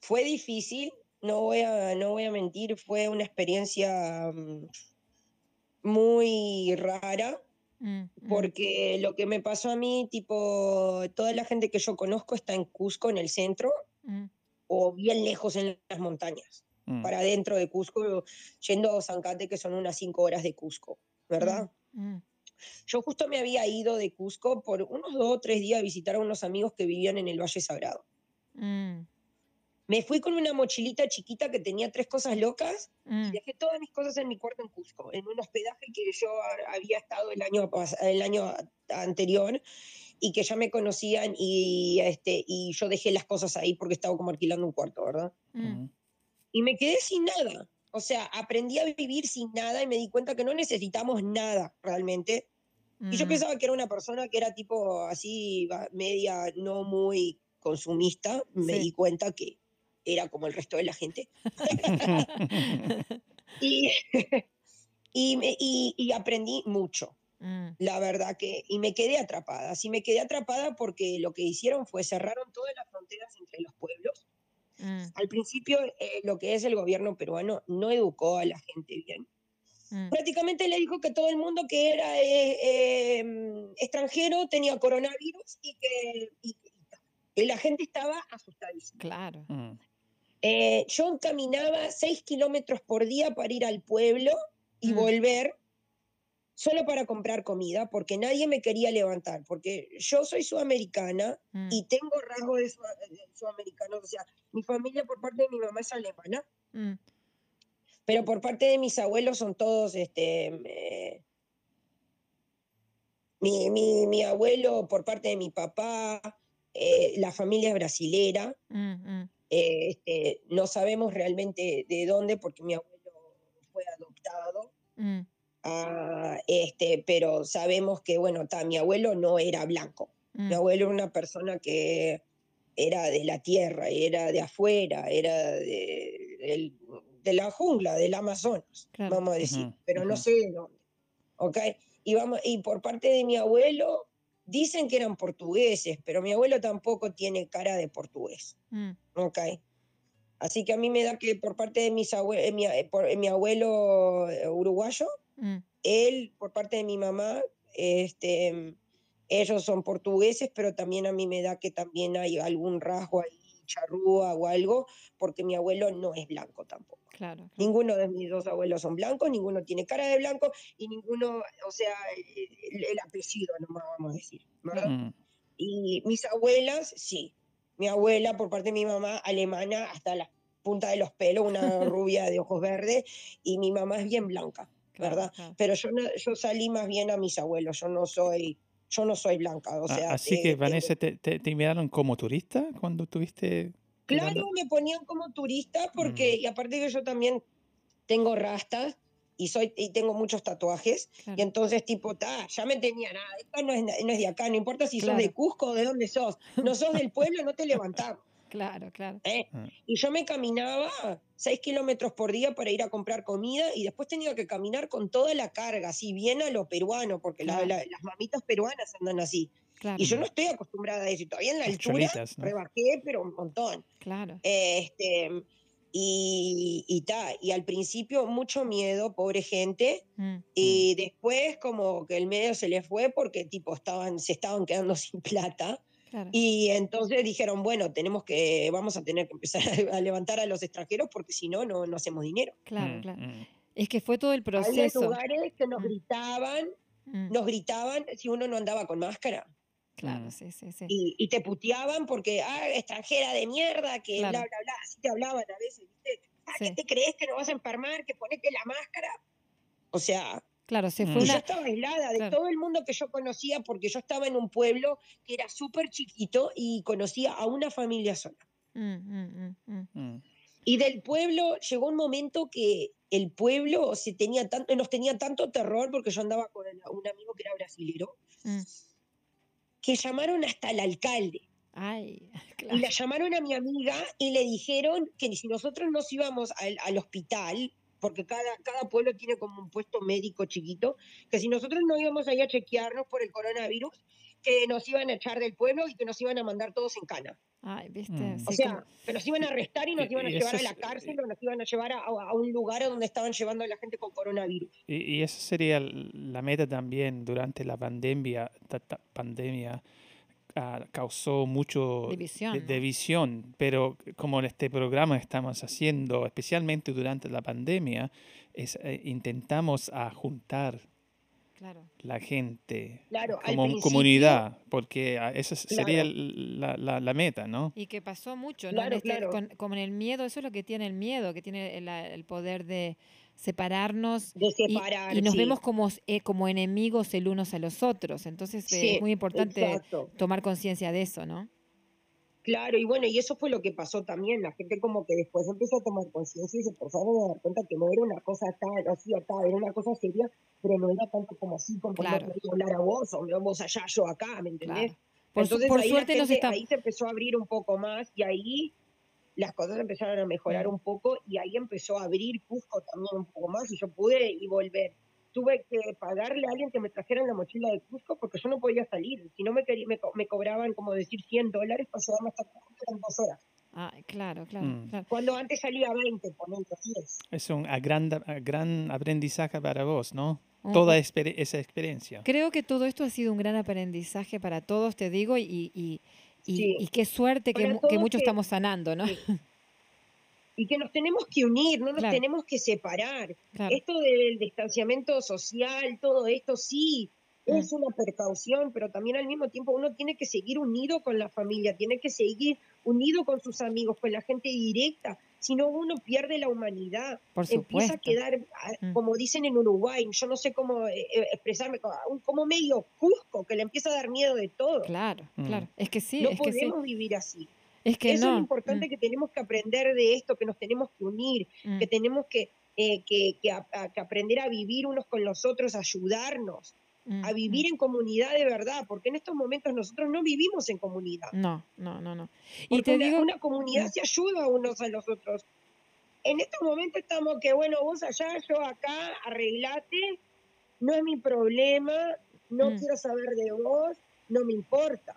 D: fue difícil, no voy a, no voy a mentir, fue una experiencia mm, muy rara,
A: Mm, mm,
D: porque lo que me pasó a mí, tipo, toda la gente que yo conozco está en Cusco, en el centro,
A: mm,
D: o bien lejos en las montañas,
C: Mm,
D: para adentro de Cusco, yendo a Zancate, que son unas cinco horas de Cusco, ¿verdad?
A: mm,
D: Yo justo me había ido de Cusco por unos dos o tres días a visitar a unos amigos que vivían en el Valle Sagrado.
A: mm,
D: Me fui con una mochilita chiquita que tenía tres cosas locas
A: mm,
D: Dejé todas mis cosas en mi cuarto en Cusco, en un hospedaje que yo había estado el año, el año anterior y que ya me conocían y, este, y yo dejé las cosas ahí porque estaba como alquilando un cuarto, ¿verdad?
A: mm.
D: Y me quedé sin nada. O sea, aprendí a vivir sin nada y me di cuenta que no necesitamos nada realmente. Y yo
A: mm.
D: pensaba que era una persona que era tipo así, media, no muy consumista. Me
A: Sí.
D: di cuenta que era como el resto de la gente. Y, y, me- y- y aprendí mucho,
A: Mm,
D: la verdad que, y me quedé atrapada. Sí, me quedé atrapada porque lo que hicieron fue cerraron todas las fronteras entre los pueblos.
A: Mm,
D: Al principio, eh, lo que es el gobierno peruano no educó a la gente bien.
A: mm.
D: Prácticamente le dijo que todo el mundo que era eh, eh, mm, extranjero tenía coronavirus y que, y- y la gente estaba asustadísima.
A: Claro.
C: Mm,
D: Eh, yo caminaba seis kilómetros por día para ir al pueblo y
A: Mm.
D: volver solo para comprar comida, porque nadie me quería levantar, porque yo soy sudamericana
A: Mm,
D: y tengo rasgos de, sudamericanos, o sea, mi familia por parte de mi mamá es alemana,
A: mm,
D: pero por parte de mis abuelos son todos, este, eh, mi, mi, mi abuelo por parte de mi papá, eh, la familia es brasilera,
A: mm, mm,
D: eh, este, no sabemos realmente de dónde, porque mi abuelo fue adoptado,
A: mm,
D: ah, este, pero sabemos que, bueno, ta, mi abuelo no era blanco. Mi
A: mm.
D: abuelo era una persona que era de la tierra, era de afuera, era de, del- de la jungla, del Amazonas,
A: Claro.
D: vamos a decir,
C: Ujú,
D: pero no
C: ujú.
D: sé de dónde. ¿ok? Y, vamos, y por parte de mi abuelo, dicen que eran portugueses, pero mi abuelo tampoco tiene cara de portugués.
A: mm,
D: Ok. Así que a mí me da que por parte de mis abue- eh, mi, eh, por- eh, mi abuelo uruguayo,
A: mm,
D: él, por parte de mi mamá, este, ellos son portugueses, pero también a mí me da que también hay algún rasgo ahí, charrúa o algo, porque mi abuelo no es blanco tampoco.
A: Claro. claro.
D: Ninguno de mis dos abuelos son blancos, ninguno tiene cara de blanco y ninguno, o sea, el, el apellido, nomás vamos a decir, ¿verdad?
C: Mm,
D: Y mis abuelas, sí. Mi abuela, por parte de mi mamá, alemana, hasta la punta de los pelos, una rubia de ojos verdes, y mi mamá es bien blanca, ¿verdad?
A: claro.
D: Pero yo, no- yo salí más bien a mis abuelos, yo no soy, yo no soy blanca, o sea...
C: Así
D: eh,
C: que,
D: tengo-
C: Vanessa, ¿te, te, te miraron como turista cuando estuviste
D: Claro, me ponían como turista porque,
C: Mm.
D: y aparte que yo también tengo rastas, y, soy, y tengo muchos tatuajes.
A: Claro.
D: Y entonces, tipo, ta, ya me tenía nada. Esta no es, no es de acá, no importa si sos de
A: Claro.
D: Cusco o de dónde sos. No sos del pueblo, no te levantamos.
A: Claro, claro.
D: ¿eh?
C: Ah.
D: Y yo me caminaba 6 kilómetros por día para ir a comprar comida y después tenía que caminar con toda la carga, así bien a lo peruano, porque la-
A: Claro.
D: la- las mamitas peruanas andan así.
A: Claro,
D: Y yo no estoy acostumbrada a eso. Y todavía en la
C: Las
D: altura
C: ¿no?
D: rebajé, pero un montón.
A: claro.
D: Este, y, y, ta, y al principio mucho miedo, pobre gente.
A: Mm,
D: Y después como que el medio se les fue porque tipo estaban, se estaban quedando sin plata.
A: Claro.
D: Y entonces dijeron, bueno, tenemos que, vamos a tener que empezar a, levantar a los extranjeros porque si no, no, no hacemos dinero.
A: Claro,
C: Mm,
A: claro.
C: mm.
A: Es que fue todo el
D: Había
A: proceso.
D: lugares que nos
A: Mm.
D: gritaban,
A: Mm,
D: nos gritaban si uno no andaba con máscara.
A: Claro, sí, sí, sí.
D: Y, y te puteaban porque, ah, extranjera de mierda, que
A: Claro.
D: bla, bla, bla. Así te hablaban a veces, ¿viste? Ah,
A: Sí.
D: ¿qué te crees que no vas a enfermar? Que ponete la máscara. O sea,
A: Claro, se fue
D: y yo
A: una...
D: estaba aislada de
A: claro.
D: todo el mundo que yo conocía porque yo estaba en un pueblo que era súper chiquito y conocía a una familia sola.
A: Mm, mm, mm, mm.
C: Mm.
D: Y del pueblo llegó un momento que el pueblo se tenía tanto, nos tenía tanto terror porque yo andaba con un amigo que era brasilero,
A: Mm.
D: que llamaron hasta al alcalde.
A: Ay,
D: Y
A: claro.
D: la llamaron a mi amiga y le dijeron que si nosotros nos íbamos al, al hospital, porque cada, cada pueblo tiene como un puesto médico chiquito, que si nosotros no íbamos ahí a chequearnos por el coronavirus, que nos iban a echar del pueblo y que nos iban a mandar todos en cana.
A: Ay, viste.
C: Mm.
A: sí,
D: O sea, que nos iban a arrestar y nos
C: Y-
D: iban a llevar a la
C: es-
D: cárcel o nos iban a llevar a, a un lugar a donde estaban llevando a la gente con coronavirus.
C: Y, y esa sería la meta también durante la pandemia. ta- ta- pandemia ah, causó mucho
A: División,
C: de-
A: ¿no?
C: división, pero como en este programa estamos haciendo, especialmente durante la pandemia, es, eh, intentamos a juntar
A: claro.
C: la gente
D: Claro,
C: como comunidad, porque esa sería
D: Claro.
C: la, la- la meta, ¿no?
A: Y que pasó mucho, ¿no?
D: Claro,
A: En este-
D: claro.
A: con, como en el miedo, eso es lo que tiene el miedo, que tiene el, el poder de separarnos
D: De
A: y,
D: separar.
A: y nos
D: sí.
A: vemos como, eh, como enemigos el unos a los otros. Entonces eh,
D: Sí,
A: es muy importante
D: exacto.
A: tomar conciencia de eso, ¿no?
D: Claro, y bueno, y eso fue lo que pasó también. La gente como que después empezó a tomar conciencia y se empezaron a dar cuenta que no era una cosa tan así acá, era una cosa seria, pero no era tanto como así, como
A: Claro.
D: no podía hablar a vos o vos allá, yo acá, ¿me entendés?
A: Claro. Por,
D: Entonces
A: por
D: ahí,
A: suerte nos está...
D: ahí se empezó a abrir un poco más y ahí las cosas empezaron a mejorar un poco y ahí empezó a abrir Cusco también un poco más y yo pude y volver. Tuve que pagarle a alguien que me trajera la mochila de Cusco porque yo no podía salir. Si no me, quería, me, co- me cobraban, como decir, 100 dólares para llevarme hasta Cusco en dos horas.
A: Ah, claro, claro,
C: Mm.
A: claro.
D: Cuando antes salía 20, ponente, 10.
C: Es un a gran, a gran aprendizaje para vos, ¿no? Toda exper- esa experiencia.
A: Creo que todo esto ha sido un gran aprendizaje para todos, te digo, y, y, y,
D: Sí.
A: y qué suerte que, que muchos
D: que-
A: estamos sanando, ¿no?
D: Sí. Y que nos tenemos que unir, no nos
A: Claro.
D: tenemos que separar.
A: Claro.
D: Esto del distanciamiento social, todo esto sí, es una precaución, pero también al mismo tiempo uno tiene que seguir unido con la familia, tiene que seguir unido con sus amigos, con la gente directa, si no uno pierde la humanidad.
A: Por
D: Empieza a quedar,
A: Mm.
D: como dicen en Uruguay, yo no sé cómo eh, eh, expresarme, como- medio cusco, que le empieza a dar miedo de todo.
A: Claro,
C: Mm.
A: claro. Es que sí,
D: no
A: es que sí.
D: podemos vivir así.
A: Es que
D: Eso
A: no.
D: es lo importante
A: Mm,
D: que tenemos que aprender de esto, que nos tenemos que unir,
A: mm.
D: que tenemos que, eh, que, que a- a- que aprender a vivir unos con los otros, ayudarnos, a vivir en comunidad de verdad, porque en estos momentos nosotros no vivimos en comunidad.
A: No, no, no, no. Y
D: Porque
A: te
D: una,
A: digo,
D: una comunidad se ayuda unos a los otros. En estos momentos estamos que, bueno, vos allá, yo acá, arreglate, no es mi problema, no
A: Mm.
D: quiero saber de vos, no me importa.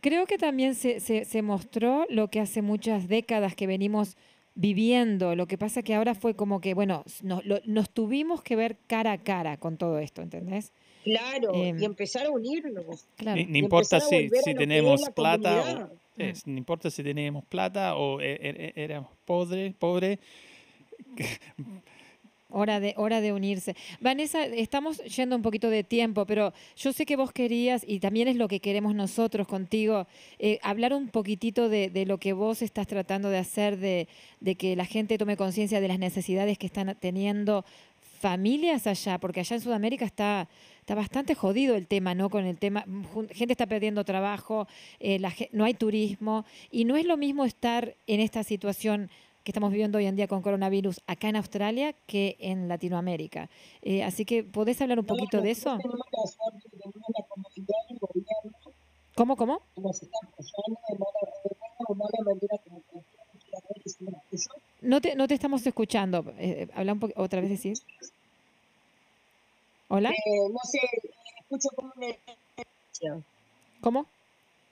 A: creo que también se, se, se mostró lo que hace muchas décadas que venimos viviendo. Lo que pasa que ahora fue como que, bueno, nos, lo- nos tuvimos que ver cara a cara con todo esto, ¿entendés?
D: Claro,
A: Em,
D: y empezar a unirnos.
A: Claro.
C: Ni, ni
D: y
C: importa si, si tenemos
D: la
C: plata o
D: comunidad.
A: Mm.
C: es, no importa si tenemos plata o e- e- e- éramos pobre, pobre.
A: Hora de, hora de unirse. Vanessa, estamos yendo un poquito de tiempo, pero yo sé que vos querías, y también es lo que queremos nosotros contigo, eh, hablar un poquitito de, lo que vos estás tratando de hacer, de, que la gente tome conciencia de las necesidades que están teniendo familias allá, porque allá en Sudamérica está, está bastante jodido el tema, ¿no? Con el tema, gente está perdiendo trabajo, eh, no hay turismo, y no es lo mismo estar en esta situación que estamos viviendo hoy en día con coronavirus acá en Australia que en Latinoamérica. Eh, así que, ¿podés hablar un poquito de eso?
D: Tenemos la suerte de tener la comunidad y el gobierno
A: ¿Cómo, cómo?
D: nos apoyando de mala, de mala manera como.
A: No te, no te estamos escuchando. Eh, habla un poco, otra vez, decir. ¿Hola?
D: Eh, no sé, escucho como una...
A: ¿Cómo?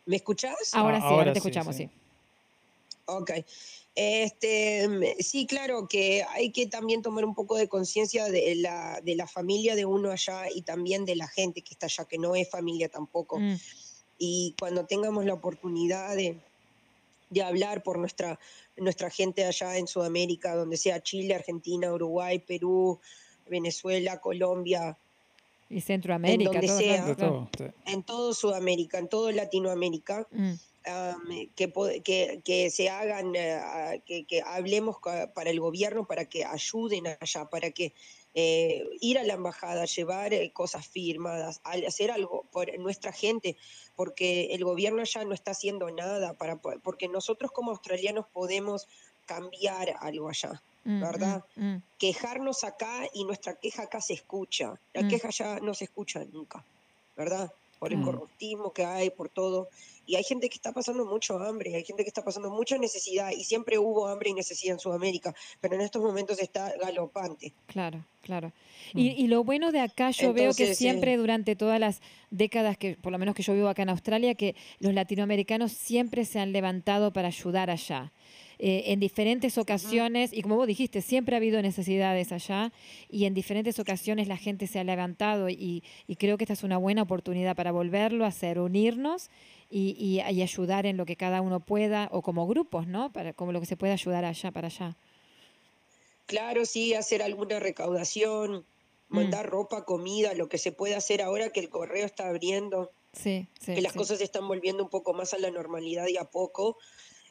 D: ¿Me escuchás?
A: Ahora
C: Ah,
A: sí, ahora
C: ahora
A: te
C: sí,
A: escuchamos,
C: sí.
A: sí.
D: Ok. Este, mm, sí, claro que hay que también tomar un poco de conciencia de la, de la familia de uno allá y también de la gente que está allá, que no es familia tampoco.
A: Mm,
D: Y cuando tengamos la oportunidad de, de hablar por nuestra, nuestra gente allá en Sudamérica, donde sea Chile, Argentina, Uruguay, Perú, Venezuela, Colombia,
A: Y Centroamérica,
D: donde
A: todos
D: sea.
C: todo. sí.
D: en todo Sudamérica, en toda Latinoamérica,
A: Mm,
D: am, que, que, que se hagan, a- que, que hablemos para el gobierno, para que ayuden allá, para que eh, ir a la embajada, llevar eh, cosas firmadas, hacer algo por nuestra gente, porque el gobierno allá no está haciendo nada, para, po- porque nosotros como australianos podemos cambiar algo allá.
A: mm,
D: ¿verdad?
A: mm, mm.
D: Quejarnos acá y nuestra queja acá se escucha, la
A: Mm.
D: queja allá no se escucha nunca, ¿verdad? Por el
C: Mm.
D: corruptismo que hay, por todo. Y hay gente que está pasando mucho hambre, hay gente que está pasando mucha necesidad, y siempre hubo hambre y necesidad en Sudamérica, pero en estos momentos está galopante.
A: Claro, claro. Y, y lo bueno de acá, yo veo que
D: Entonces,
A: siempre
D: eh,
A: durante todas las décadas que, por lo menos que yo vivo acá en Australia, que los latinoamericanos siempre se han levantado para ayudar allá. Eh, en diferentes ocasiones, y como vos dijiste, siempre ha habido necesidades allá, y en diferentes ocasiones la gente se ha levantado, y, y creo que esta es una buena oportunidad para volverlo a hacer, unirnos y, y- y ayudar en lo que cada uno pueda, o como grupos, ¿no? Para, como lo que se pueda ayudar allá para allá.
D: Claro, sí, hacer alguna recaudación, mandar
A: Mm.
D: ropa, comida, lo que se puede hacer ahora que el correo está abriendo.
A: Sí, sí.
D: que las
A: sí.
D: cosas se están volviendo un poco más a la normalidad y a poco,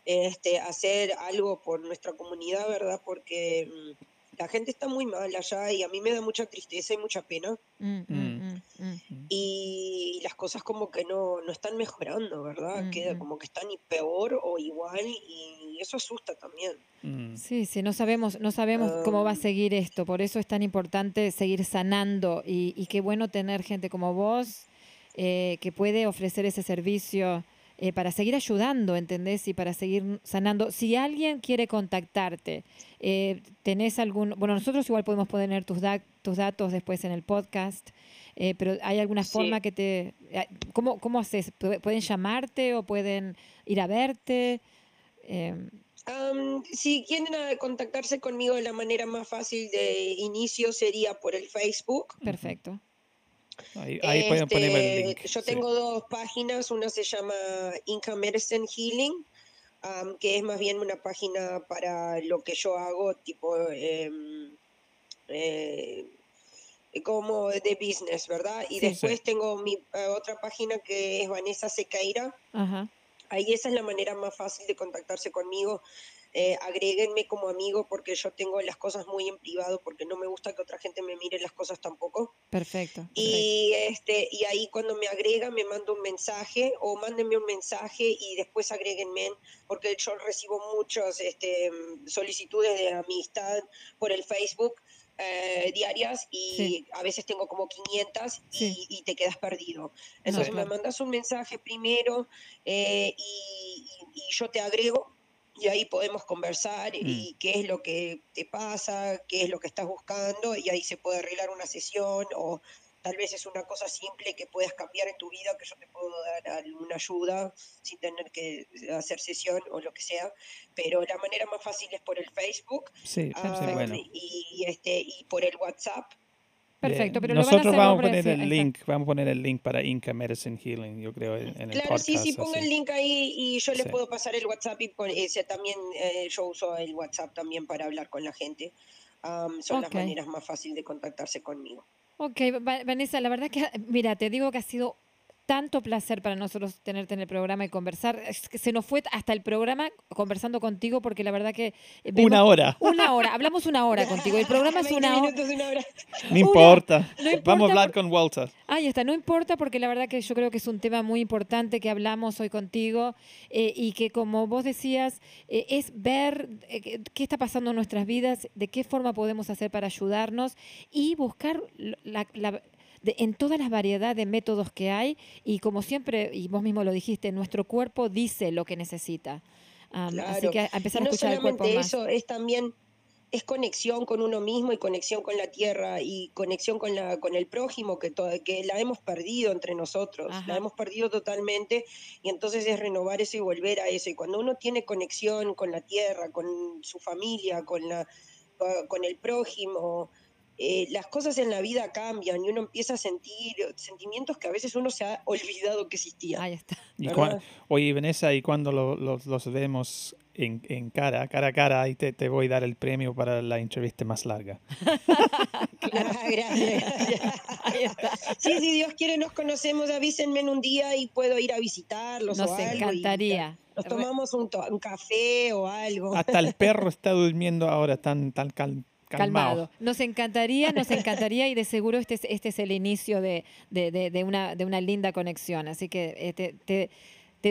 D: este, hacer algo por nuestra comunidad, ¿verdad? Porque mm, la gente está muy mal allá y a mí me da mucha tristeza y mucha pena
A: Mm,
D: y las cosas como que no, no están mejorando, ¿verdad? Queda como que están y peor o igual y eso asusta también.
C: Mm.
A: Sí, sí, no sabemos, no sabemos cómo va a
D: Am.
A: seguir esto, por eso es tan importante seguir sanando y, y qué bueno tener gente como vos eh, que puede ofrecer ese servicio eh, para seguir ayudando, ¿entendés? Y para seguir sanando. Si alguien quiere contactarte, eh, ¿tenés algún, bueno, nosotros igual podemos poner tus, da- tus datos después en el podcast, eh, pero ¿hay alguna
D: Sí.
A: forma que te, cómo, cómo haces? ¿Pu- ¿Pueden llamarte o pueden ir a verte?
D: Am, si quieren contactarse conmigo de la manera más fácil de inicio sería por el Facebook.
A: perfecto.
C: Ahí, ahí pueden ponerme el
D: Este,
C: link.
D: Yo
C: sí.
D: tengo dos páginas, una se llama Inca Medicine Healing, que es más bien una página para lo que yo hago, tipo em, eh, como de business, ¿verdad? Y
A: Sí.
D: después tengo mi eh, otra página que es Vanessa Sequeira.
A: Ajá.
D: Ahí esa es la manera más fácil de contactarse conmigo. Eh, agréguenme como amigo porque yo tengo las cosas muy en privado porque no me gusta que otra gente me mire las cosas tampoco.
A: Perfecto. perfecto.
D: Y, este, y ahí cuando me agrega me manda un mensaje o mándenme un mensaje y después agréguenme porque yo recibo muchas este, solicitudes de amistad por el Facebook eh, diarias y
A: Sí.
D: a veces tengo como 500 y,
A: Sí.
D: y te quedas perdido. Entonces me mandas un mensaje primero eh, y, y- y yo te agrego y ahí podemos conversar y qué es lo que te pasa, qué es lo que estás buscando y ahí se puede arreglar una sesión o tal vez es una cosa simple que puedas cambiar en tu vida que yo te puedo dar alguna ayuda sin tener que hacer sesión o lo que sea, pero la manera más fácil es por el Facebook
C: Sí, sí,
D: ah,
C: bueno.
D: y, y este y por el WhatsApp.
A: Perfecto, pero lo van a
C: Nosotros
A: hacer
C: vamos a poner el
A: está.
C: link, vamos a poner el link para Inca Medicine Healing, yo creo, en, en el
D: Claro,
C: podcast.
D: sí, sí, ponga
C: así.
D: el link ahí y yo les
C: Sí.
D: puedo pasar el WhatsApp y pon- ese también eh, yo uso el WhatsApp también para hablar con la gente. Am, son
A: Ok.
D: las maneras más fáciles de contactarse conmigo.
A: Ok, Va- Vanessa, la verdad que, mira, te digo que ha sido tanto placer para nosotros tenerte en el programa y conversar. Es que se nos fue hasta el programa conversando contigo porque la verdad que... eh, vemos-
C: Una hora.
A: Una hora. Hablamos una hora contigo. El programa es
D: 20
A: una hora.
D: minutos, una hora.
C: No importa.
A: no importa
C: Vamos a hablar
A: por-
C: con Walter.
A: Ahí está, no importa porque la verdad que yo creo que es un tema muy importante que hablamos hoy contigo eh, y que como vos decías, eh, es ver eh, qué- está pasando en nuestras vidas, de qué forma podemos hacer para ayudarnos y buscar la- de- en todas las variedades de métodos que hay y como siempre, y vos mismo lo dijiste, nuestro cuerpo dice lo que necesita. Así
D: Claro.
A: que a empezar
D: Y
A: a
D: no
A: escuchar el cuerpo
D: solamente
A: más.
D: eso, es también es conexión con uno mismo y conexión con la tierra y conexión con la con el prójimo que to- que la hemos perdido entre nosotros,
A: Ajá.
D: la hemos perdido totalmente y entonces es renovar eso y volver a eso y cuando uno tiene conexión con la tierra, con su familia, con la con el prójimo, eh, las cosas en la vida cambian y uno empieza a sentir sentimientos que a veces uno se ha olvidado que existían.
A: Ahí está.
C: Y oye, Vanessa, y cuando lo- los, los vemos en, en cara, cara a cara, ahí te, te voy a dar el premio para la entrevista más larga.
D: Ah, gracias, gracias.
A: Ahí está.
D: Sí, si Dios quiere nos conocemos, avísenme en un día y puedo ir a visitarlos
A: Nos
D: o algo. y
A: encantaría.
D: Nos tomamos un, un café o algo.
C: Hasta el perro está durmiendo ahora tan, tan cal- calmado.
A: Nos encantaría, nos encantaría y de seguro este es, este es el inicio de, de- una, de una linda conexión. Así que eh, te, te-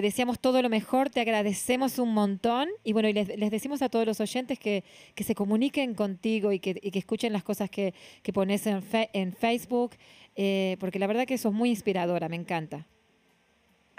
A: deseamos todo lo mejor, te agradecemos un montón y bueno, y les, les decimos a todos los oyentes que, que se comuniquen contigo y que, y que escuchen las cosas que, que pones en, en Facebook, eh, porque la verdad que sos muy inspiradora, me encanta.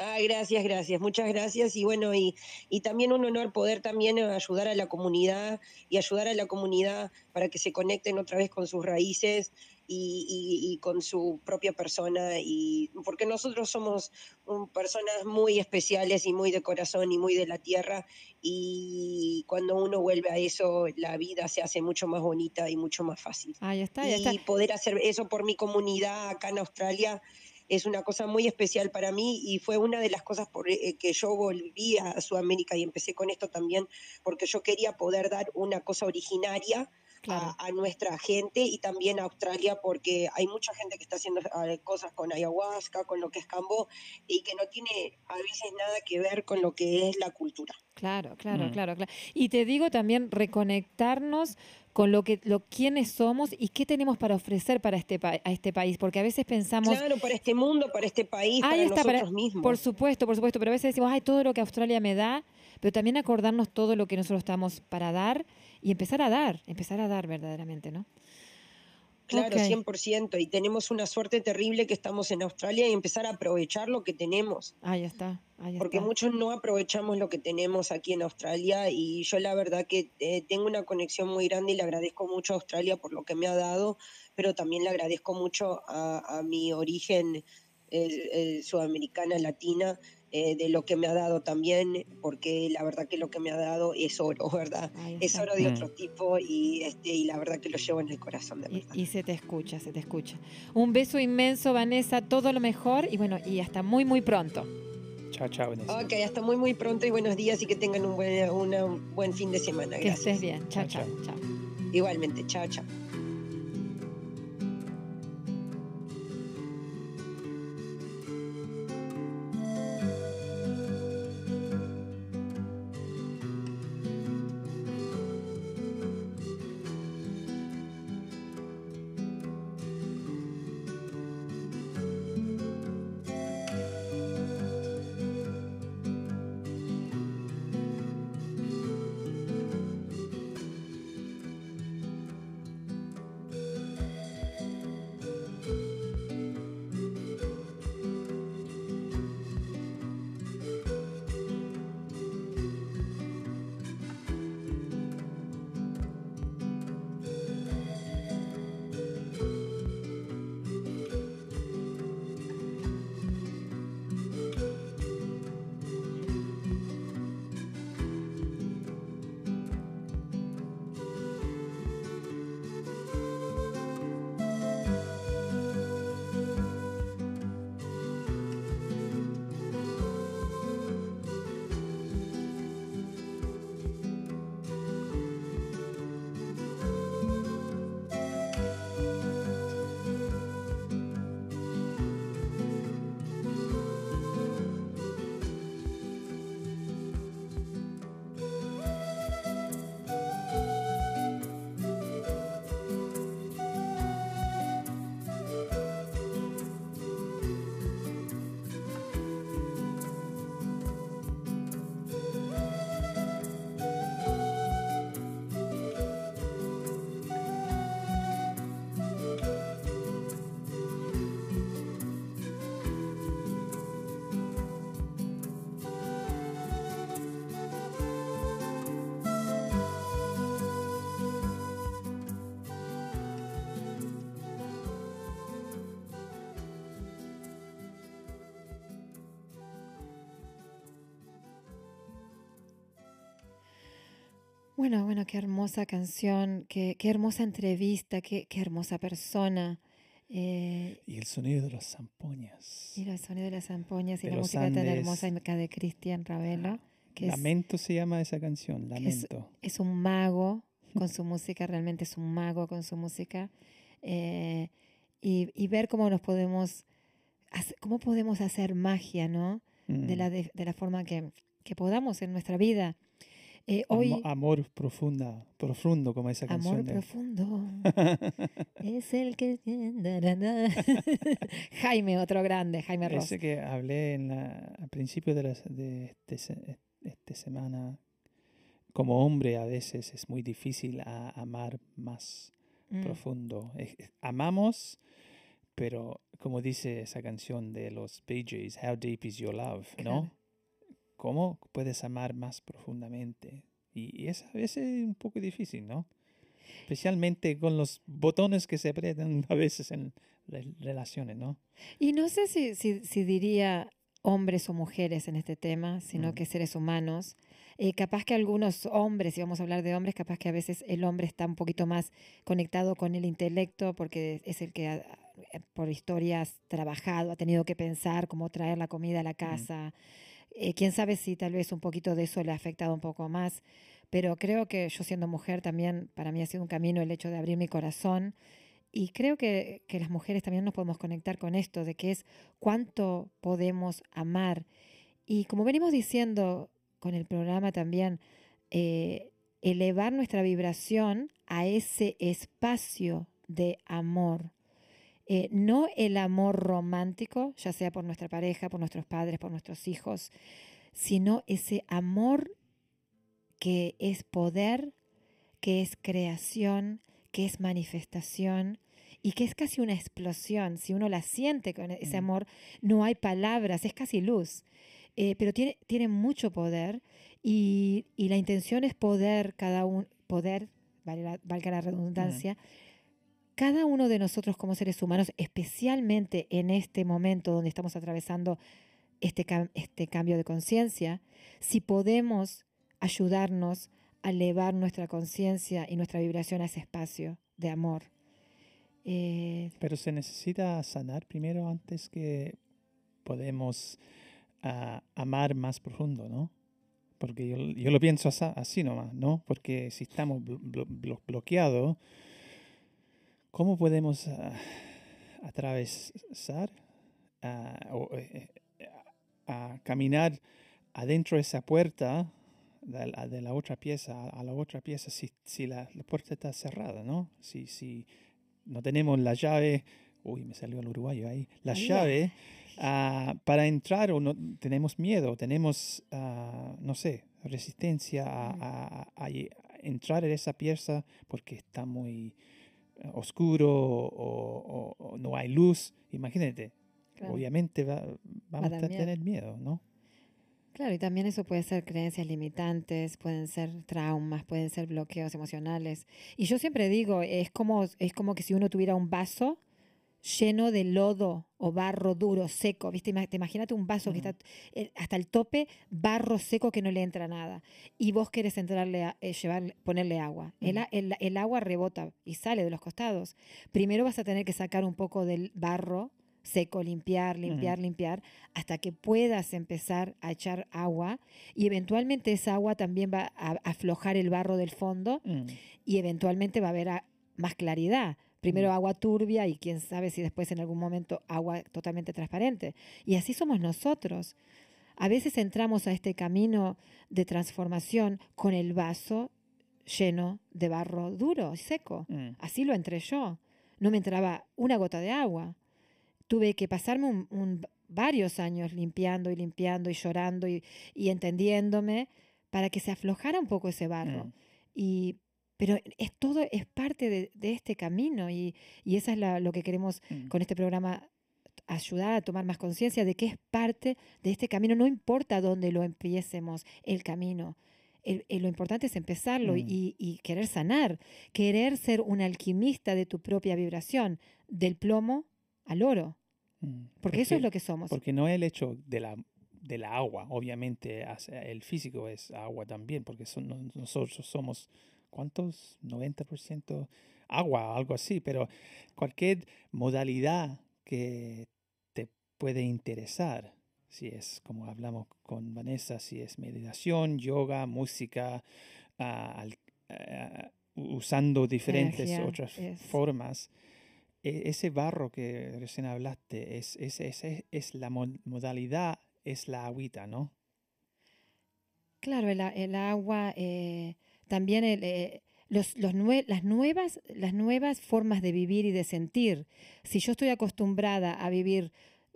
D: Ah, gracias, gracias, muchas gracias. Y bueno, y, y también un honor poder también eh, ayudar a la comunidad y ayudar a la comunidad para que se conecten otra vez con sus raíces y, y- y con su propia persona. Y porque nosotros somos um, personas muy especiales y muy de corazón y muy de la tierra. Y cuando uno vuelve a eso, la vida se hace mucho más bonita y mucho más fácil.
A: Ahí está, ahí
D: y
A: está.
D: poder hacer eso por mi comunidad acá en Australia es una cosa muy especial para mí y fue una de las cosas por eh, que yo volví a Sudamérica y empecé con esto también porque yo quería poder dar una cosa originaria
A: Claro.
D: a, a nuestra gente y también a Australia porque hay mucha gente que está haciendo eh, cosas con ayahuasca, con lo que es cambo y que no tiene a veces nada que ver con lo que es la cultura.
A: Claro, claro,
C: Mm.
A: claro, claro. Y te digo también reconectarnos con lo que lo quiénes somos y qué tenemos para ofrecer para este a este país, porque a veces pensamos
D: Claro, para este mundo, para este país, para
A: está, para-
D: nosotros mismos.
A: Por supuesto, por supuesto, pero a veces decimos, ay, todo lo que Australia me da, pero también acordarnos todo lo que nosotros estamos para dar y empezar a dar, empezar a dar verdaderamente, ¿no?
D: Claro,
A: Ok.
D: 100%. Y tenemos una suerte terrible que estamos en Australia y empezar a aprovechar lo que tenemos.
A: Ahí está, ahí
D: Porque
A: está.
D: muchos no aprovechamos lo que tenemos aquí en Australia y yo la verdad que eh, tengo una conexión muy grande y le agradezco mucho a Australia por lo que me ha dado, pero también le agradezco mucho a, a mi origen eh, eh, sudamericana, latina, eh, de lo que me ha dado también, porque la verdad que lo que me ha dado es oro, ¿verdad?
A: Ahí
D: Es oro de
C: Mm.
D: otro tipo y, este, y la verdad que lo llevo en el corazón, de
A: Y,
D: verdad.
A: y se te escucha, se te escucha. Un beso inmenso, Vanessa, todo lo mejor y bueno, y hasta muy, muy pronto.
C: Chao, chao, Vanessa.
D: Ok, hasta muy muy pronto y buenos días y que tengan un buen, una- un buen fin de semana.
A: Que
D: Gracias.
A: estés bien. Chao,
C: Chao,
A: chao, chao.
D: Igualmente, chao, chao.
A: Bueno, bueno, qué hermosa canción, qué, qué hermosa entrevista, qué, qué hermosa persona. Eh,
C: Y el sonido de las zampoñas.
A: y el sonido de las zampoñas y
C: De
A: la música tan hermosa de Cristian Ravelo, que es,
C: Lamento se llama esa canción,
A: es-
C: Lamento.
A: es un mago con su música, realmente es un mago con su música. Eh, y, y ver cómo nos podemos, cómo podemos hacer magia, ¿no? De,
C: Mm.
A: la, de, de la forma que, que podamos en nuestra vida. Eh, hoy,
C: amor profunda, profundo como esa
A: amor
C: canción. de-
A: profundo. Es el que... Jaime, otro grande, Jaime Ross.
C: Ese que hablé en la, al principio de, las- de este, esta semana. Como hombre a veces es muy difícil a- amar más
A: Mm,
C: profundo. Amamos, pero como dice esa canción de los Bee Gees, How Deep Is Your Love, ¿no?
A: Claro.
C: ¿Cómo puedes amar más profundamente? Y, y es a veces un poco difícil, ¿no? Especialmente con los botones que se apretan a veces en re- relaciones, ¿no?
A: Y no sé si, si, si diría hombres o mujeres en este tema, sino
C: Mm.
A: que seres humanos. Eh, capaz que algunos hombres, si vamos a hablar de hombres, capaz que a veces el hombre está un poquito más conectado con el intelecto porque es el que ha, eh, por historias trabajado, ha tenido que pensar cómo traer la comida a la casa. Eh, Quién sabe si tal vez un poquito de eso le ha afectado un poco más. Pero creo que yo siendo mujer también, para mí ha sido un camino el hecho de abrir mi corazón y creo que, que las mujeres también nos podemos conectar con esto, de que es cuánto podemos amar. Y como venimos diciendo con el programa también, eh, elevar nuestra vibración a ese espacio de amor. Eh, no el amor romántico, ya sea por nuestra pareja, por nuestros padres, por nuestros hijos, sino ese amor que es poder, que es creación, que es manifestación y que es casi una explosión. Si uno la siente con ese
C: Mm.
A: amor, no hay palabras, es casi luz. Eh, pero tiene, tiene mucho poder y, y la intención es poder, cada uno, poder, la- valga la redundancia, cada uno de nosotros como seres humanos, especialmente en este momento donde estamos atravesando este, este cambio de conciencia, si podemos ayudarnos a elevar nuestra conciencia y nuestra vibración a ese espacio de amor. Eh,
C: Pero se necesita sanar primero antes que podemos ah, amar más profundo, ¿no? Porque yo, yo lo pienso así nomás, ¿no? Porque si estamos blo- blo- blo- bloqueados, ¿cómo podemos ah, atravesar ah, o, a caminar adentro de esa puerta de la, de la otra pieza a la otra pieza si, si la, la puerta está cerrada, ¿no? Si, si no tenemos la llave, uy, me salió el uruguayo ahí, la llave ah, para entrar o no tenemos miedo, tenemos, no sé, resistencia a, a- a- a lle- a entrar en esa pieza porque está muy oscuro o, o- o no hay luz. Imagínate,
A: claro.
C: obviamente va- vamos a
A: miedo.
C: tener miedo, ¿no?
A: Claro, y también eso puede ser creencias limitantes, pueden ser traumas, pueden ser bloqueos emocionales. Y yo siempre digo, es como, es como que si uno tuviera un vaso lleno de lodo o barro duro, seco, ¿viste? Te Imagínate un vaso que está hasta el tope, barro seco que no le entra nada. Y vos querés entrarle a, eh, llevar, ponerle agua. El, el- el agua rebota y sale de los costados. Primero vas a tener que sacar un poco del barro seco, limpiar, limpiar, limpiar, hasta que puedas empezar a echar agua y eventualmente esa agua también va a aflojar el barro del fondo
C: Mm,
A: y eventualmente va a haber a- más claridad. Primero agua turbia y quién sabe si después en algún momento agua totalmente transparente. Y así somos nosotros. A veces entramos a este camino de transformación con el vaso lleno de barro duro y seco.
C: mm,
A: Así lo entré yo. No me entraba una gota de agua. Tuve que pasarme un- un- varios años limpiando y limpiando y llorando y, y entendiéndome para que se aflojara un poco ese barro.
C: mm.
A: Y, pero es todo, es parte de, de este camino y, y eso es la- lo que queremos
C: Mm.
A: con este programa ayudar a tomar más conciencia de que es parte de este camino, no importa dónde lo empiecemos, el camino. El- el- lo importante es empezarlo y-
C: Mm.
A: y, y querer sanar, querer ser un alquimista de tu propia vibración, del plomo al oro,
C: Mm.
A: porque eso es lo que somos.
C: Porque no es el hecho de la del agua. Obviamente el físico es agua también, porque son, nosotros somos, ¿cuántos? 90% agua, algo así, pero cualquier modalidad que te puede interesar, si es como hablamos con Vanessa, si es meditación, yoga, música, ah, al- ah, usando diferentes
A: Energía,
C: otras
A: es-
C: formas. e- Ese barro que recién hablaste, es, es, es, la mo- modalidad, es la agüita, ¿no?
A: Claro, el, el agua, eh, también el, eh, los, los las, nuevas, las nuevas formas de vivir y de sentir. Si yo estoy acostumbrada a vivir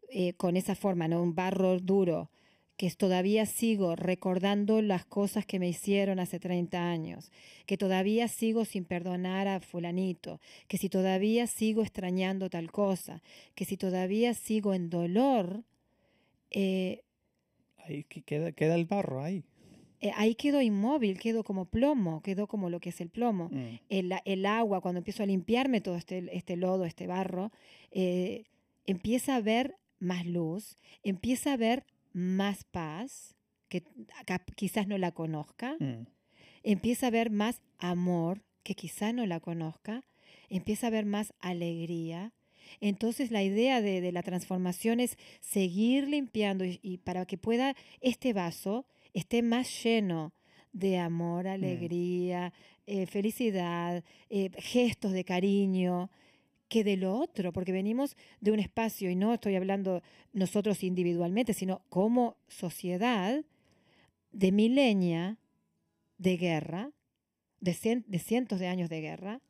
A: eh, con esa forma, ¿no? Un barro duro, que todavía sigo recordando las cosas que me hicieron hace 30 años, que todavía sigo sin perdonar a fulanito, que si todavía sigo extrañando tal cosa, que si todavía sigo en dolor, eh,
C: Ahí que- queda, queda el barro ahí.
A: Eh, ahí quedo inmóvil, quedo como plomo, quedo como lo que es el plomo.
C: Mm,
A: El, agua, cuando empiezo a limpiarme todo este, este lodo, este barro, eh, empieza a ver más luz, empieza a ver más paz, que quizás no la conozca,
C: mm,
A: empieza a ver más amor, que quizás no la conozca, empieza a ver más alegría. Entonces la idea de, de la transformación es seguir limpiando y, y para que pueda este vaso esté más lleno de amor, alegría, eh, felicidad, eh, gestos de cariño, que de lo otro, porque venimos de un espacio, y no estoy hablando nosotros individualmente, sino como sociedad, de milenia de guerra, de, cien- de cientos de años de guerra,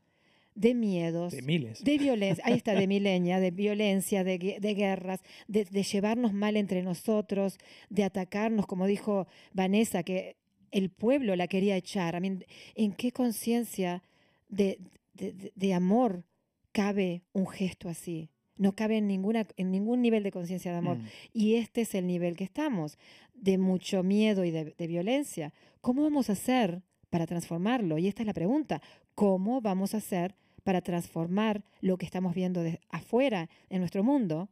A: de miedos,
C: De miles.
A: de violencia, ahí está, de milenia, de violencia, de, de guerras, de, de llevarnos mal entre nosotros, de atacarnos, como dijo Vanessa, que el pueblo la quería echar. I mean, ¿En qué conciencia de, de- amor cabe un gesto así? No cabe en, ninguna, en ningún nivel de conciencia de amor.
C: Mm,
A: Y este es el nivel que estamos, de mucho miedo y de, de violencia. ¿Cómo vamos a hacer para transformarlo? Y esta es la pregunta. ¿Cómo vamos a hacer para transformar lo que estamos viendo de afuera en nuestro mundo?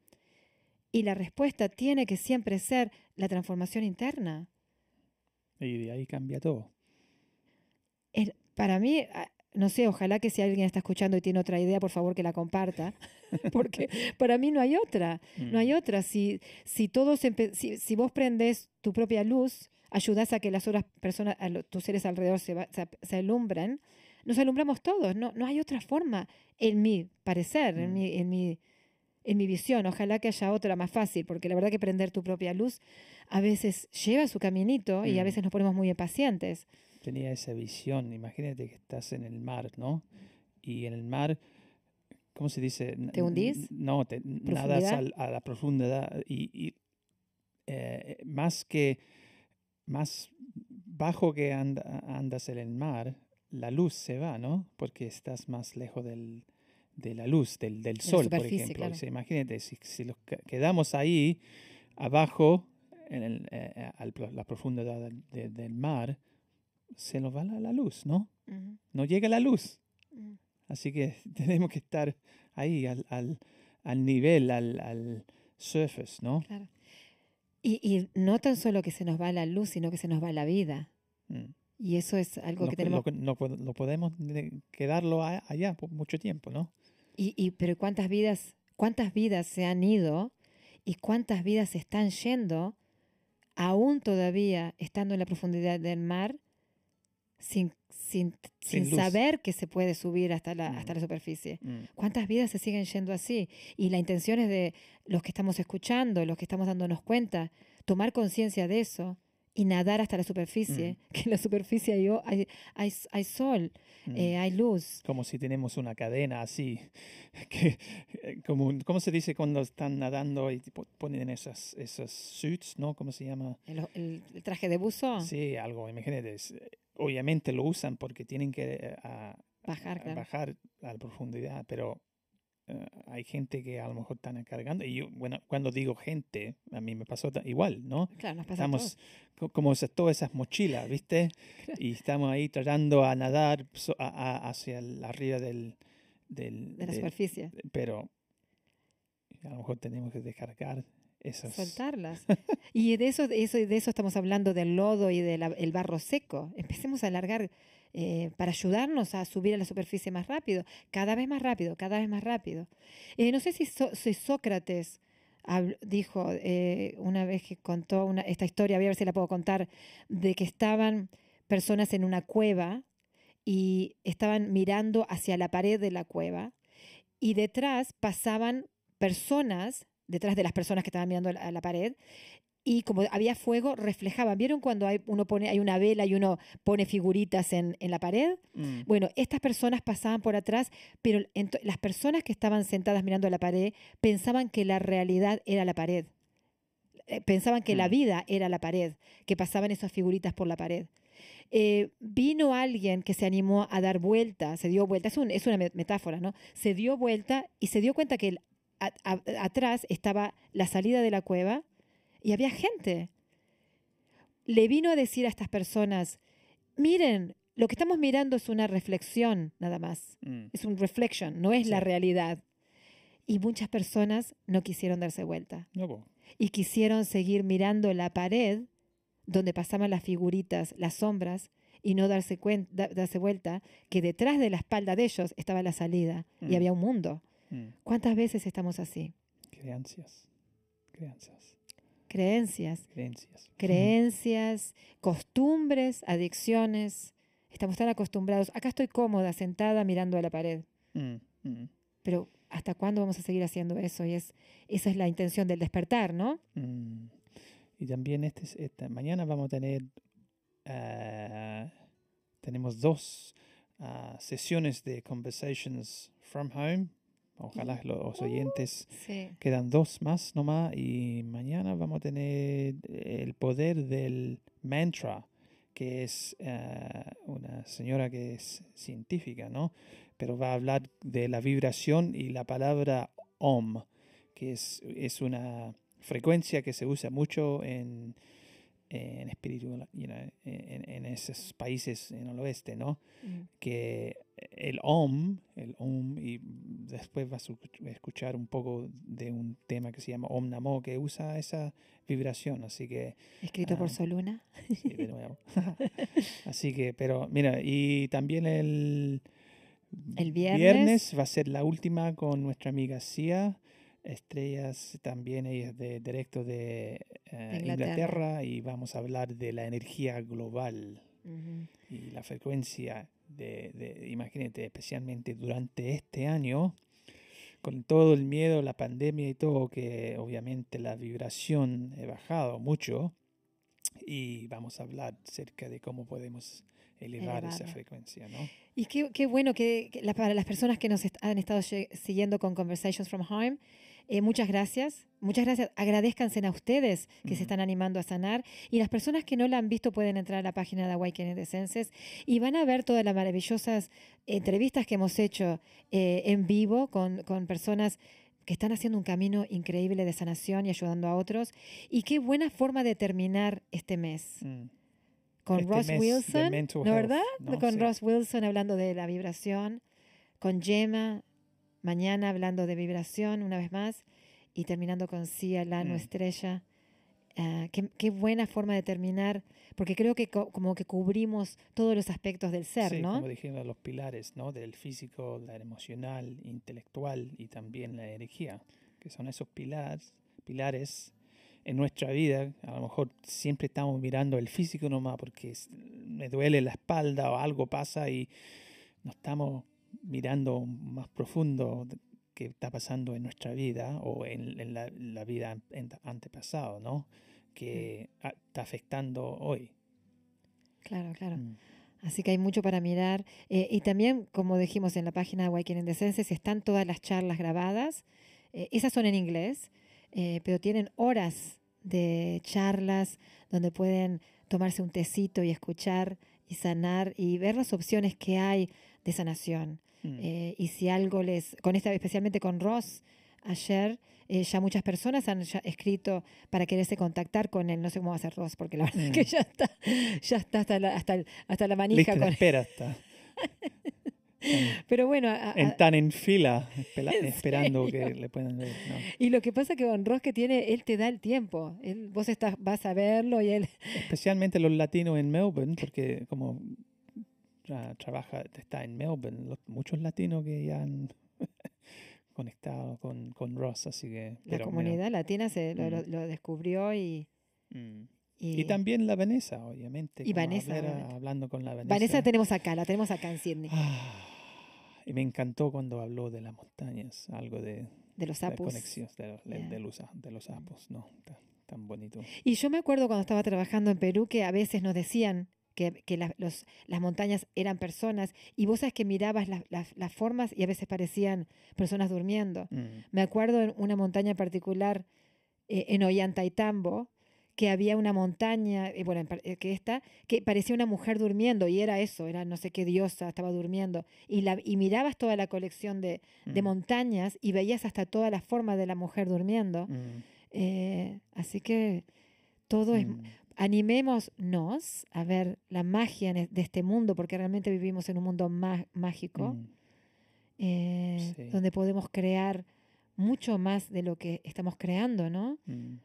A: Y la respuesta tiene que siempre ser la transformación interna.
C: Y de ahí cambia todo.
A: El- para mí, ah, no sé, ojalá que si alguien está escuchando y tiene otra idea, por favor que la comparta, porque para mí no hay otra. No hay
C: Mm,
A: otra. Si, si todos si, si vos prendes tu propia luz, ayudas a que las otras personas, a tus seres alrededor se, va- se, se alumbren, nos alumbramos todos. No, no hay otra forma, en mi parecer, en,
C: Mm.
A: mi, en, mi, en mi visión. Ojalá que haya otra más fácil, porque la verdad que prender tu propia luz a veces lleva su caminito y a
C: Mm.
A: veces nos ponemos muy impacientes.
C: tenía esa visión. Imagínate que estás en el mar, ¿no? Y en el mar, ¿cómo se dice?
A: ¿Te hundís?
C: No, te, nadas a la profundidad y, y, eh, más que más bajo que anda- andas en el mar, la luz se va, ¿no? Porque estás más lejos del, de la luz, del, del sol, por ejemplo.
A: claro.
C: O sea, imagínate, si, si los que- quedamos ahí abajo, en el, eh, pro- la profundidad del, de- del mar, se nos va la, la luz, ¿no? No llega la luz.
A: ujú.
C: Así que tenemos que estar ahí al, al, al nivel, al, al surface, ¿no?
A: Claro. Y, y no tan solo que se nos va la luz, sino que se nos va la vida.
C: Mm.
A: Y eso es algo
C: No,
A: que tenemos
C: lo, no no podemos de- quedarlo a- allá por mucho tiempo, ¿no?
A: Y, y pero cuántas vidas, cuántas vidas se han ido y cuántas vidas se están yendo, aún todavía estando en la profundidad del mar, sin, sin, sin,
C: Sin
A: saber que se puede subir hasta la,
C: Mm.
A: hasta la superficie.
C: Mm.
A: ¿Cuántas vidas se siguen yendo así? Y la intención es de los que estamos escuchando, los que estamos dándonos cuenta, tomar conciencia de eso y nadar hasta la superficie, que en la superficie hay, hay, hay, hay sol,
C: Mm.
A: eh, hay luz.
C: Como si tenemos una cadena así, que, eh, como, un- ¿cómo se dice cuando están nadando y ponen esas, esos suits, ¿no? ¿Cómo se llama?
A: El, el- el traje de buzo,
C: Sí, algo, imagínate. Obviamente lo usan porque tienen que eh, a-
A: bajar, claro.
C: bajar a la profundidad, pero eh, hay gente que a lo mejor están cargando. Y yo, bueno, cuando digo gente, a mí me pasó igual, ¿no?
A: Claro, nos pasa
C: Estamos co- como esas, todas esas mochilas, ¿viste? Y estamos ahí tratando a nadar so- a- a- hacia el, arriba del... del
A: de la
C: del-
A: superficie.
C: pero a lo mejor tenemos que descargar esas...
A: soltarlas. y de eso, de eso, de eso estamos hablando del lodo y del barro seco. Empecemos a alargar eh, para ayudarnos a subir a la superficie más rápido, cada vez más rápido, cada vez más rápido. Eh, no sé si, Sócrates dijo eh, una vez que contó esta historia, voy a ver si la puedo contar, de que estaban personas en una cueva y estaban mirando hacia la pared de la cueva y detrás pasaban personas, detrás de las personas que estaban mirando a la pared, y como había fuego, reflejaban. ¿Vieron cuando hay, uno pone, hay una vela y uno pone figuritas en, la pared?
C: Mm.
A: Bueno, estas personas pasaban por atrás, pero las personas que estaban sentadas mirando a la pared pensaban que la realidad era la pared. Eh, pensaban que la
C: Mm.
A: vida era la pared, que pasaban esas figuritas por la pared. Eh, vino alguien que se animó a dar vuelta, se dio vuelta, es, es una metáfora, ¿no? Se dio vuelta y se dio cuenta que atrás estaba la salida de la cueva y había gente. Le vino a decir a estas personas, miren, lo que estamos mirando es una reflexión nada más,
C: Mm.
A: es un reflection, no es la realidad. Y muchas personas no quisieron darse vuelta
C: No,
A: y quisieron seguir mirando la pared donde pasaban las figuritas, las sombras, y no darse, cuenta, darse vuelta que detrás de la espalda de ellos estaba la salida y
C: Mm.
A: había un mundo.
C: Mm.
A: ¿Cuántas veces estamos así?
C: Creencias. Creencias.
A: Creencias,
C: Creencias.
A: creencias, costumbres, adicciones. Estamos tan acostumbrados. Acá estoy cómoda, sentada, mirando a la pared.
C: Mm, mm,
A: Pero ¿hasta cuándo vamos a seguir haciendo eso? Y es, esa es la intención del despertar, ¿no?
C: mm. Y también este, es- esta mañana vamos a tener, ah, tenemos dos ah, sesiones de Conversations from Home. Ojalá los oyentes
A: Sí.
C: quedan dos más nomás y mañana vamos a tener el poder del mantra, que es ah, una señora que es científica, ¿no? Pero va a hablar de la vibración y la palabra OM, que es, es una frecuencia que se usa mucho en, en espiritual, you know, en, en esos países en el oeste, ¿no?
A: Mm.
C: que el OM, el OM, y después vas a escuch- escuchar un poco de un tema que se llama Om Namo, que usa esa vibración, así que,
A: Escrito por
C: Ah.
A: Soluna.
C: sí, de nuevo. así que, pero mira, y también el,
A: El viernes.
C: va a ser la última con nuestra amiga Cia. Estrellas también, ella es de, directo de eh,
A: Inglaterra.
C: Inglaterra y vamos a hablar de la energía global
A: Ujú.
C: y la frecuencia de, de- imagínate, especialmente durante este año, con todo el miedo, la pandemia y todo, que obviamente la vibración ha bajado mucho y vamos a hablar acerca de cómo podemos elevar esa
A: Elevarla.
C: frecuencia, ¿no?
A: Y qué, qué bueno que, que la- para las personas que nos est- han estado siguiendo con Conversations from Home, eh, muchas gracias. Muchas gracias. Agradezcanse a ustedes que se están animando a sanar. Y las personas que no la han visto pueden entrar a la página de Awakening the Senses y van a ver todas las maravillosas entrevistas que hemos hecho eh, en vivo con, con personas que están haciendo un camino increíble de sanación y ayudando a otros. Y qué buena forma de terminar este mes.
C: Mm.
A: Con
C: Este
A: Ross
C: mes
A: Wilson, ¿no
C: health,
A: verdad?
C: ¿no?
A: Con
C: Sí.
A: Ross Wilson hablando de la vibración, con Gemma mañana hablando de vibración una vez más y terminando con Cia, Lano
C: Mm.
A: Estrella. Ah, qué, qué buena forma de terminar, porque creo que co- como que cubrimos todos los aspectos del ser,
C: Sí,
A: ¿no?
C: como dijimos, los pilares, ¿no? Del físico, la emocional, intelectual y también la energía, que son esos pilares, pilares en nuestra vida. A lo mejor siempre estamos mirando el físico nomás porque me duele la espalda o algo pasa y no estamos mirando más profundo que está pasando en nuestra vida o en, en la, la vida antepasado, ¿no? Que está afectando hoy.
A: Claro, claro.
C: Mm.
A: Así que hay mucho para mirar. Eh, y también, como dijimos en la página de Awakening the Senses, están todas las charlas grabadas. Eh, esas son en inglés, eh, pero tienen horas de charlas donde pueden tomarse un tecito y escuchar y sanar y ver las opciones que hay de sanación.
C: Mm.
A: Eh, y si algo les, con esta, especialmente con Ross, ayer eh, ya muchas personas han ya escrito para quererse contactar con él. No sé cómo va a ser Ross, porque la verdad es que
C: Mm.
A: ya está, ya está hasta la, hasta, hasta la manija
C: Lista
A: con
C: espera está.
A: Pero bueno, a- a-
C: Están en fila
A: ¿En
C: esperando
A: serio?
C: que le puedan ver. ¿no?
A: y lo que pasa que Don Ross que tiene, él te da el tiempo. Él, vos estás, vas a verlo y él...
C: Especialmente los latinos en Melbourne, porque como ah, trabaja, está en Melbourne, los- muchos latinos que ya han conectado con, con Ross, así que...
A: La
C: pero, mira,
A: comunidad latina se lo,
C: Mm.
A: lo descubrió y...
C: mm.
A: Y,
C: Y también la Vanessa, obviamente.
A: Y Vanessa,
C: hablar-
A: obviamente.
C: hablando con la Vanessa.
A: Vanessa tenemos acá, la tenemos acá en Sydney,
C: Ah, y me encantó cuando habló de las montañas, algo de,
A: de los sapos.
C: de, los- de-
A: Yeah.
C: de los, de los sapos, ¿no? Tan, tan bonito.
A: Y yo me acuerdo cuando estaba trabajando en Perú que a veces nos decían que, que la- los, las montañas eran personas y vos sabes que mirabas las, formas y a veces parecían personas durmiendo.
C: Mm,
A: Me acuerdo en una montaña en particular eh, en Ollantaytambo que había una montaña, eh, bueno, eh, que esta, que parecía una mujer durmiendo y era eso, era no sé qué diosa, estaba durmiendo. Y, la, y mirabas toda la colección de, de
C: mm,
A: montañas y veías hasta toda la forma de la mujer durmiendo.
C: mm,
A: Eh, así que todo es, animémonos a ver la magia de este mundo, porque realmente vivimos en un mundo má- mágico,
C: mm.
A: eh,
C: Sí.
A: donde podemos crear mucho más de lo que estamos creando, ¿no?
C: Mm,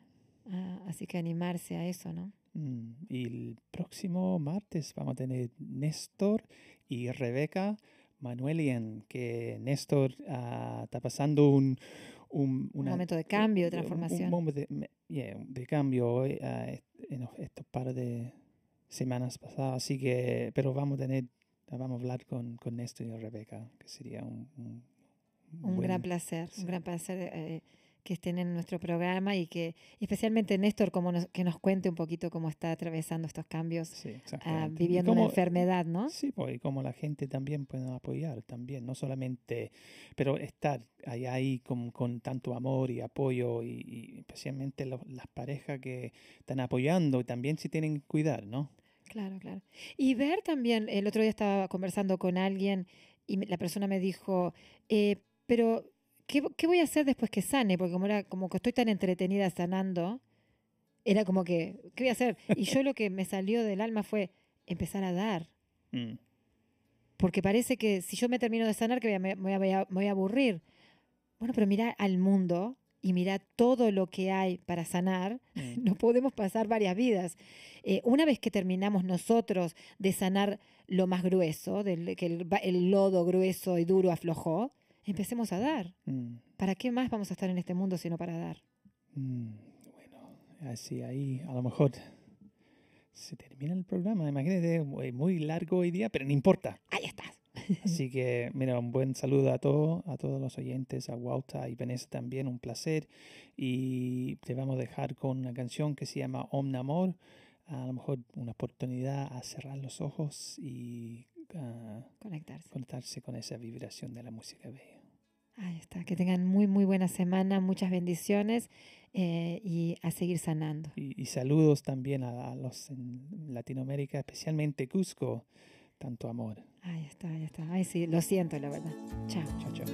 A: Ah, así que animarse a eso, ¿no?
C: mm. Y el próximo martes vamos a tener Néstor y Rebeca Manuelian, que Néstor ah, está pasando un, un,
A: Un momento de cambio, de transformación.
C: Un momento de, me- yeah, de cambio eh, est- en estos par de semanas pasadas. Así que, pero vamos a tener, vamos a hablar con, con Néstor y Rebeca, que sería un, un,
A: gran placer,
C: sí.
A: un gran placer eh, que estén en nuestro programa y que especialmente Néstor como nos, que nos cuente un poquito cómo está atravesando estos cambios,
C: Sí. Y
A: viviendo una
C: cómo-
A: enfermedad, ¿no?
C: Sí, pues, y como la gente también puede apoyar, también, no solamente, pero estar ahí, ahí con, con tanto amor y apoyo, y, y especialmente lo- las parejas que están apoyando, y también se tienen que cuidar, ¿no?
A: Claro, claro. Y ver también, el otro día estaba conversando con alguien y la persona me dijo, eh, pero ¿qué, qué voy a hacer después que sane? Porque como era como que estoy tan entretenida sanando, era como que, ¿qué voy a hacer? Y yo lo que me salió del alma fue empezar a dar.
C: Mm,
A: Porque parece que si yo me termino de sanar, que a- me, voy a, me voy a aburrir. Bueno, pero mira al mundo y mira todo lo que hay para sanar.
C: mm,
A: No podemos pasar varias vidas. Eh, una vez que terminamos nosotros de sanar lo más grueso, del, que el, el lodo grueso y duro aflojó, empecemos a dar.
C: mm,
A: ¿Para qué más vamos a estar en este mundo sino para dar?
C: mm. Bueno, así ahí a lo mejor se termina el programa, imagínate, muy, muy largo hoy día, pero no importa.
A: Ahí estás.
C: Así que, mira, un buen saludo a todos, a todos los oyentes, a Walter y Vanessa también, un placer. Y te vamos a dejar con una canción que se llama Omnamor, a lo mejor una oportunidad a cerrar los ojos y ah,
A: Conectarse.
C: conectarse con esa vibración de la música bella.
A: Ahí está. Que tengan muy, muy buena semana, muchas bendiciones eh, y a seguir sanando.
C: Y, y saludos también a, a los en Latinoamérica, especialmente Cusco, tanto amor.
A: Ahí está, ahí está. Ay, sí, lo siento, la verdad. Chao.
C: Chao, chao.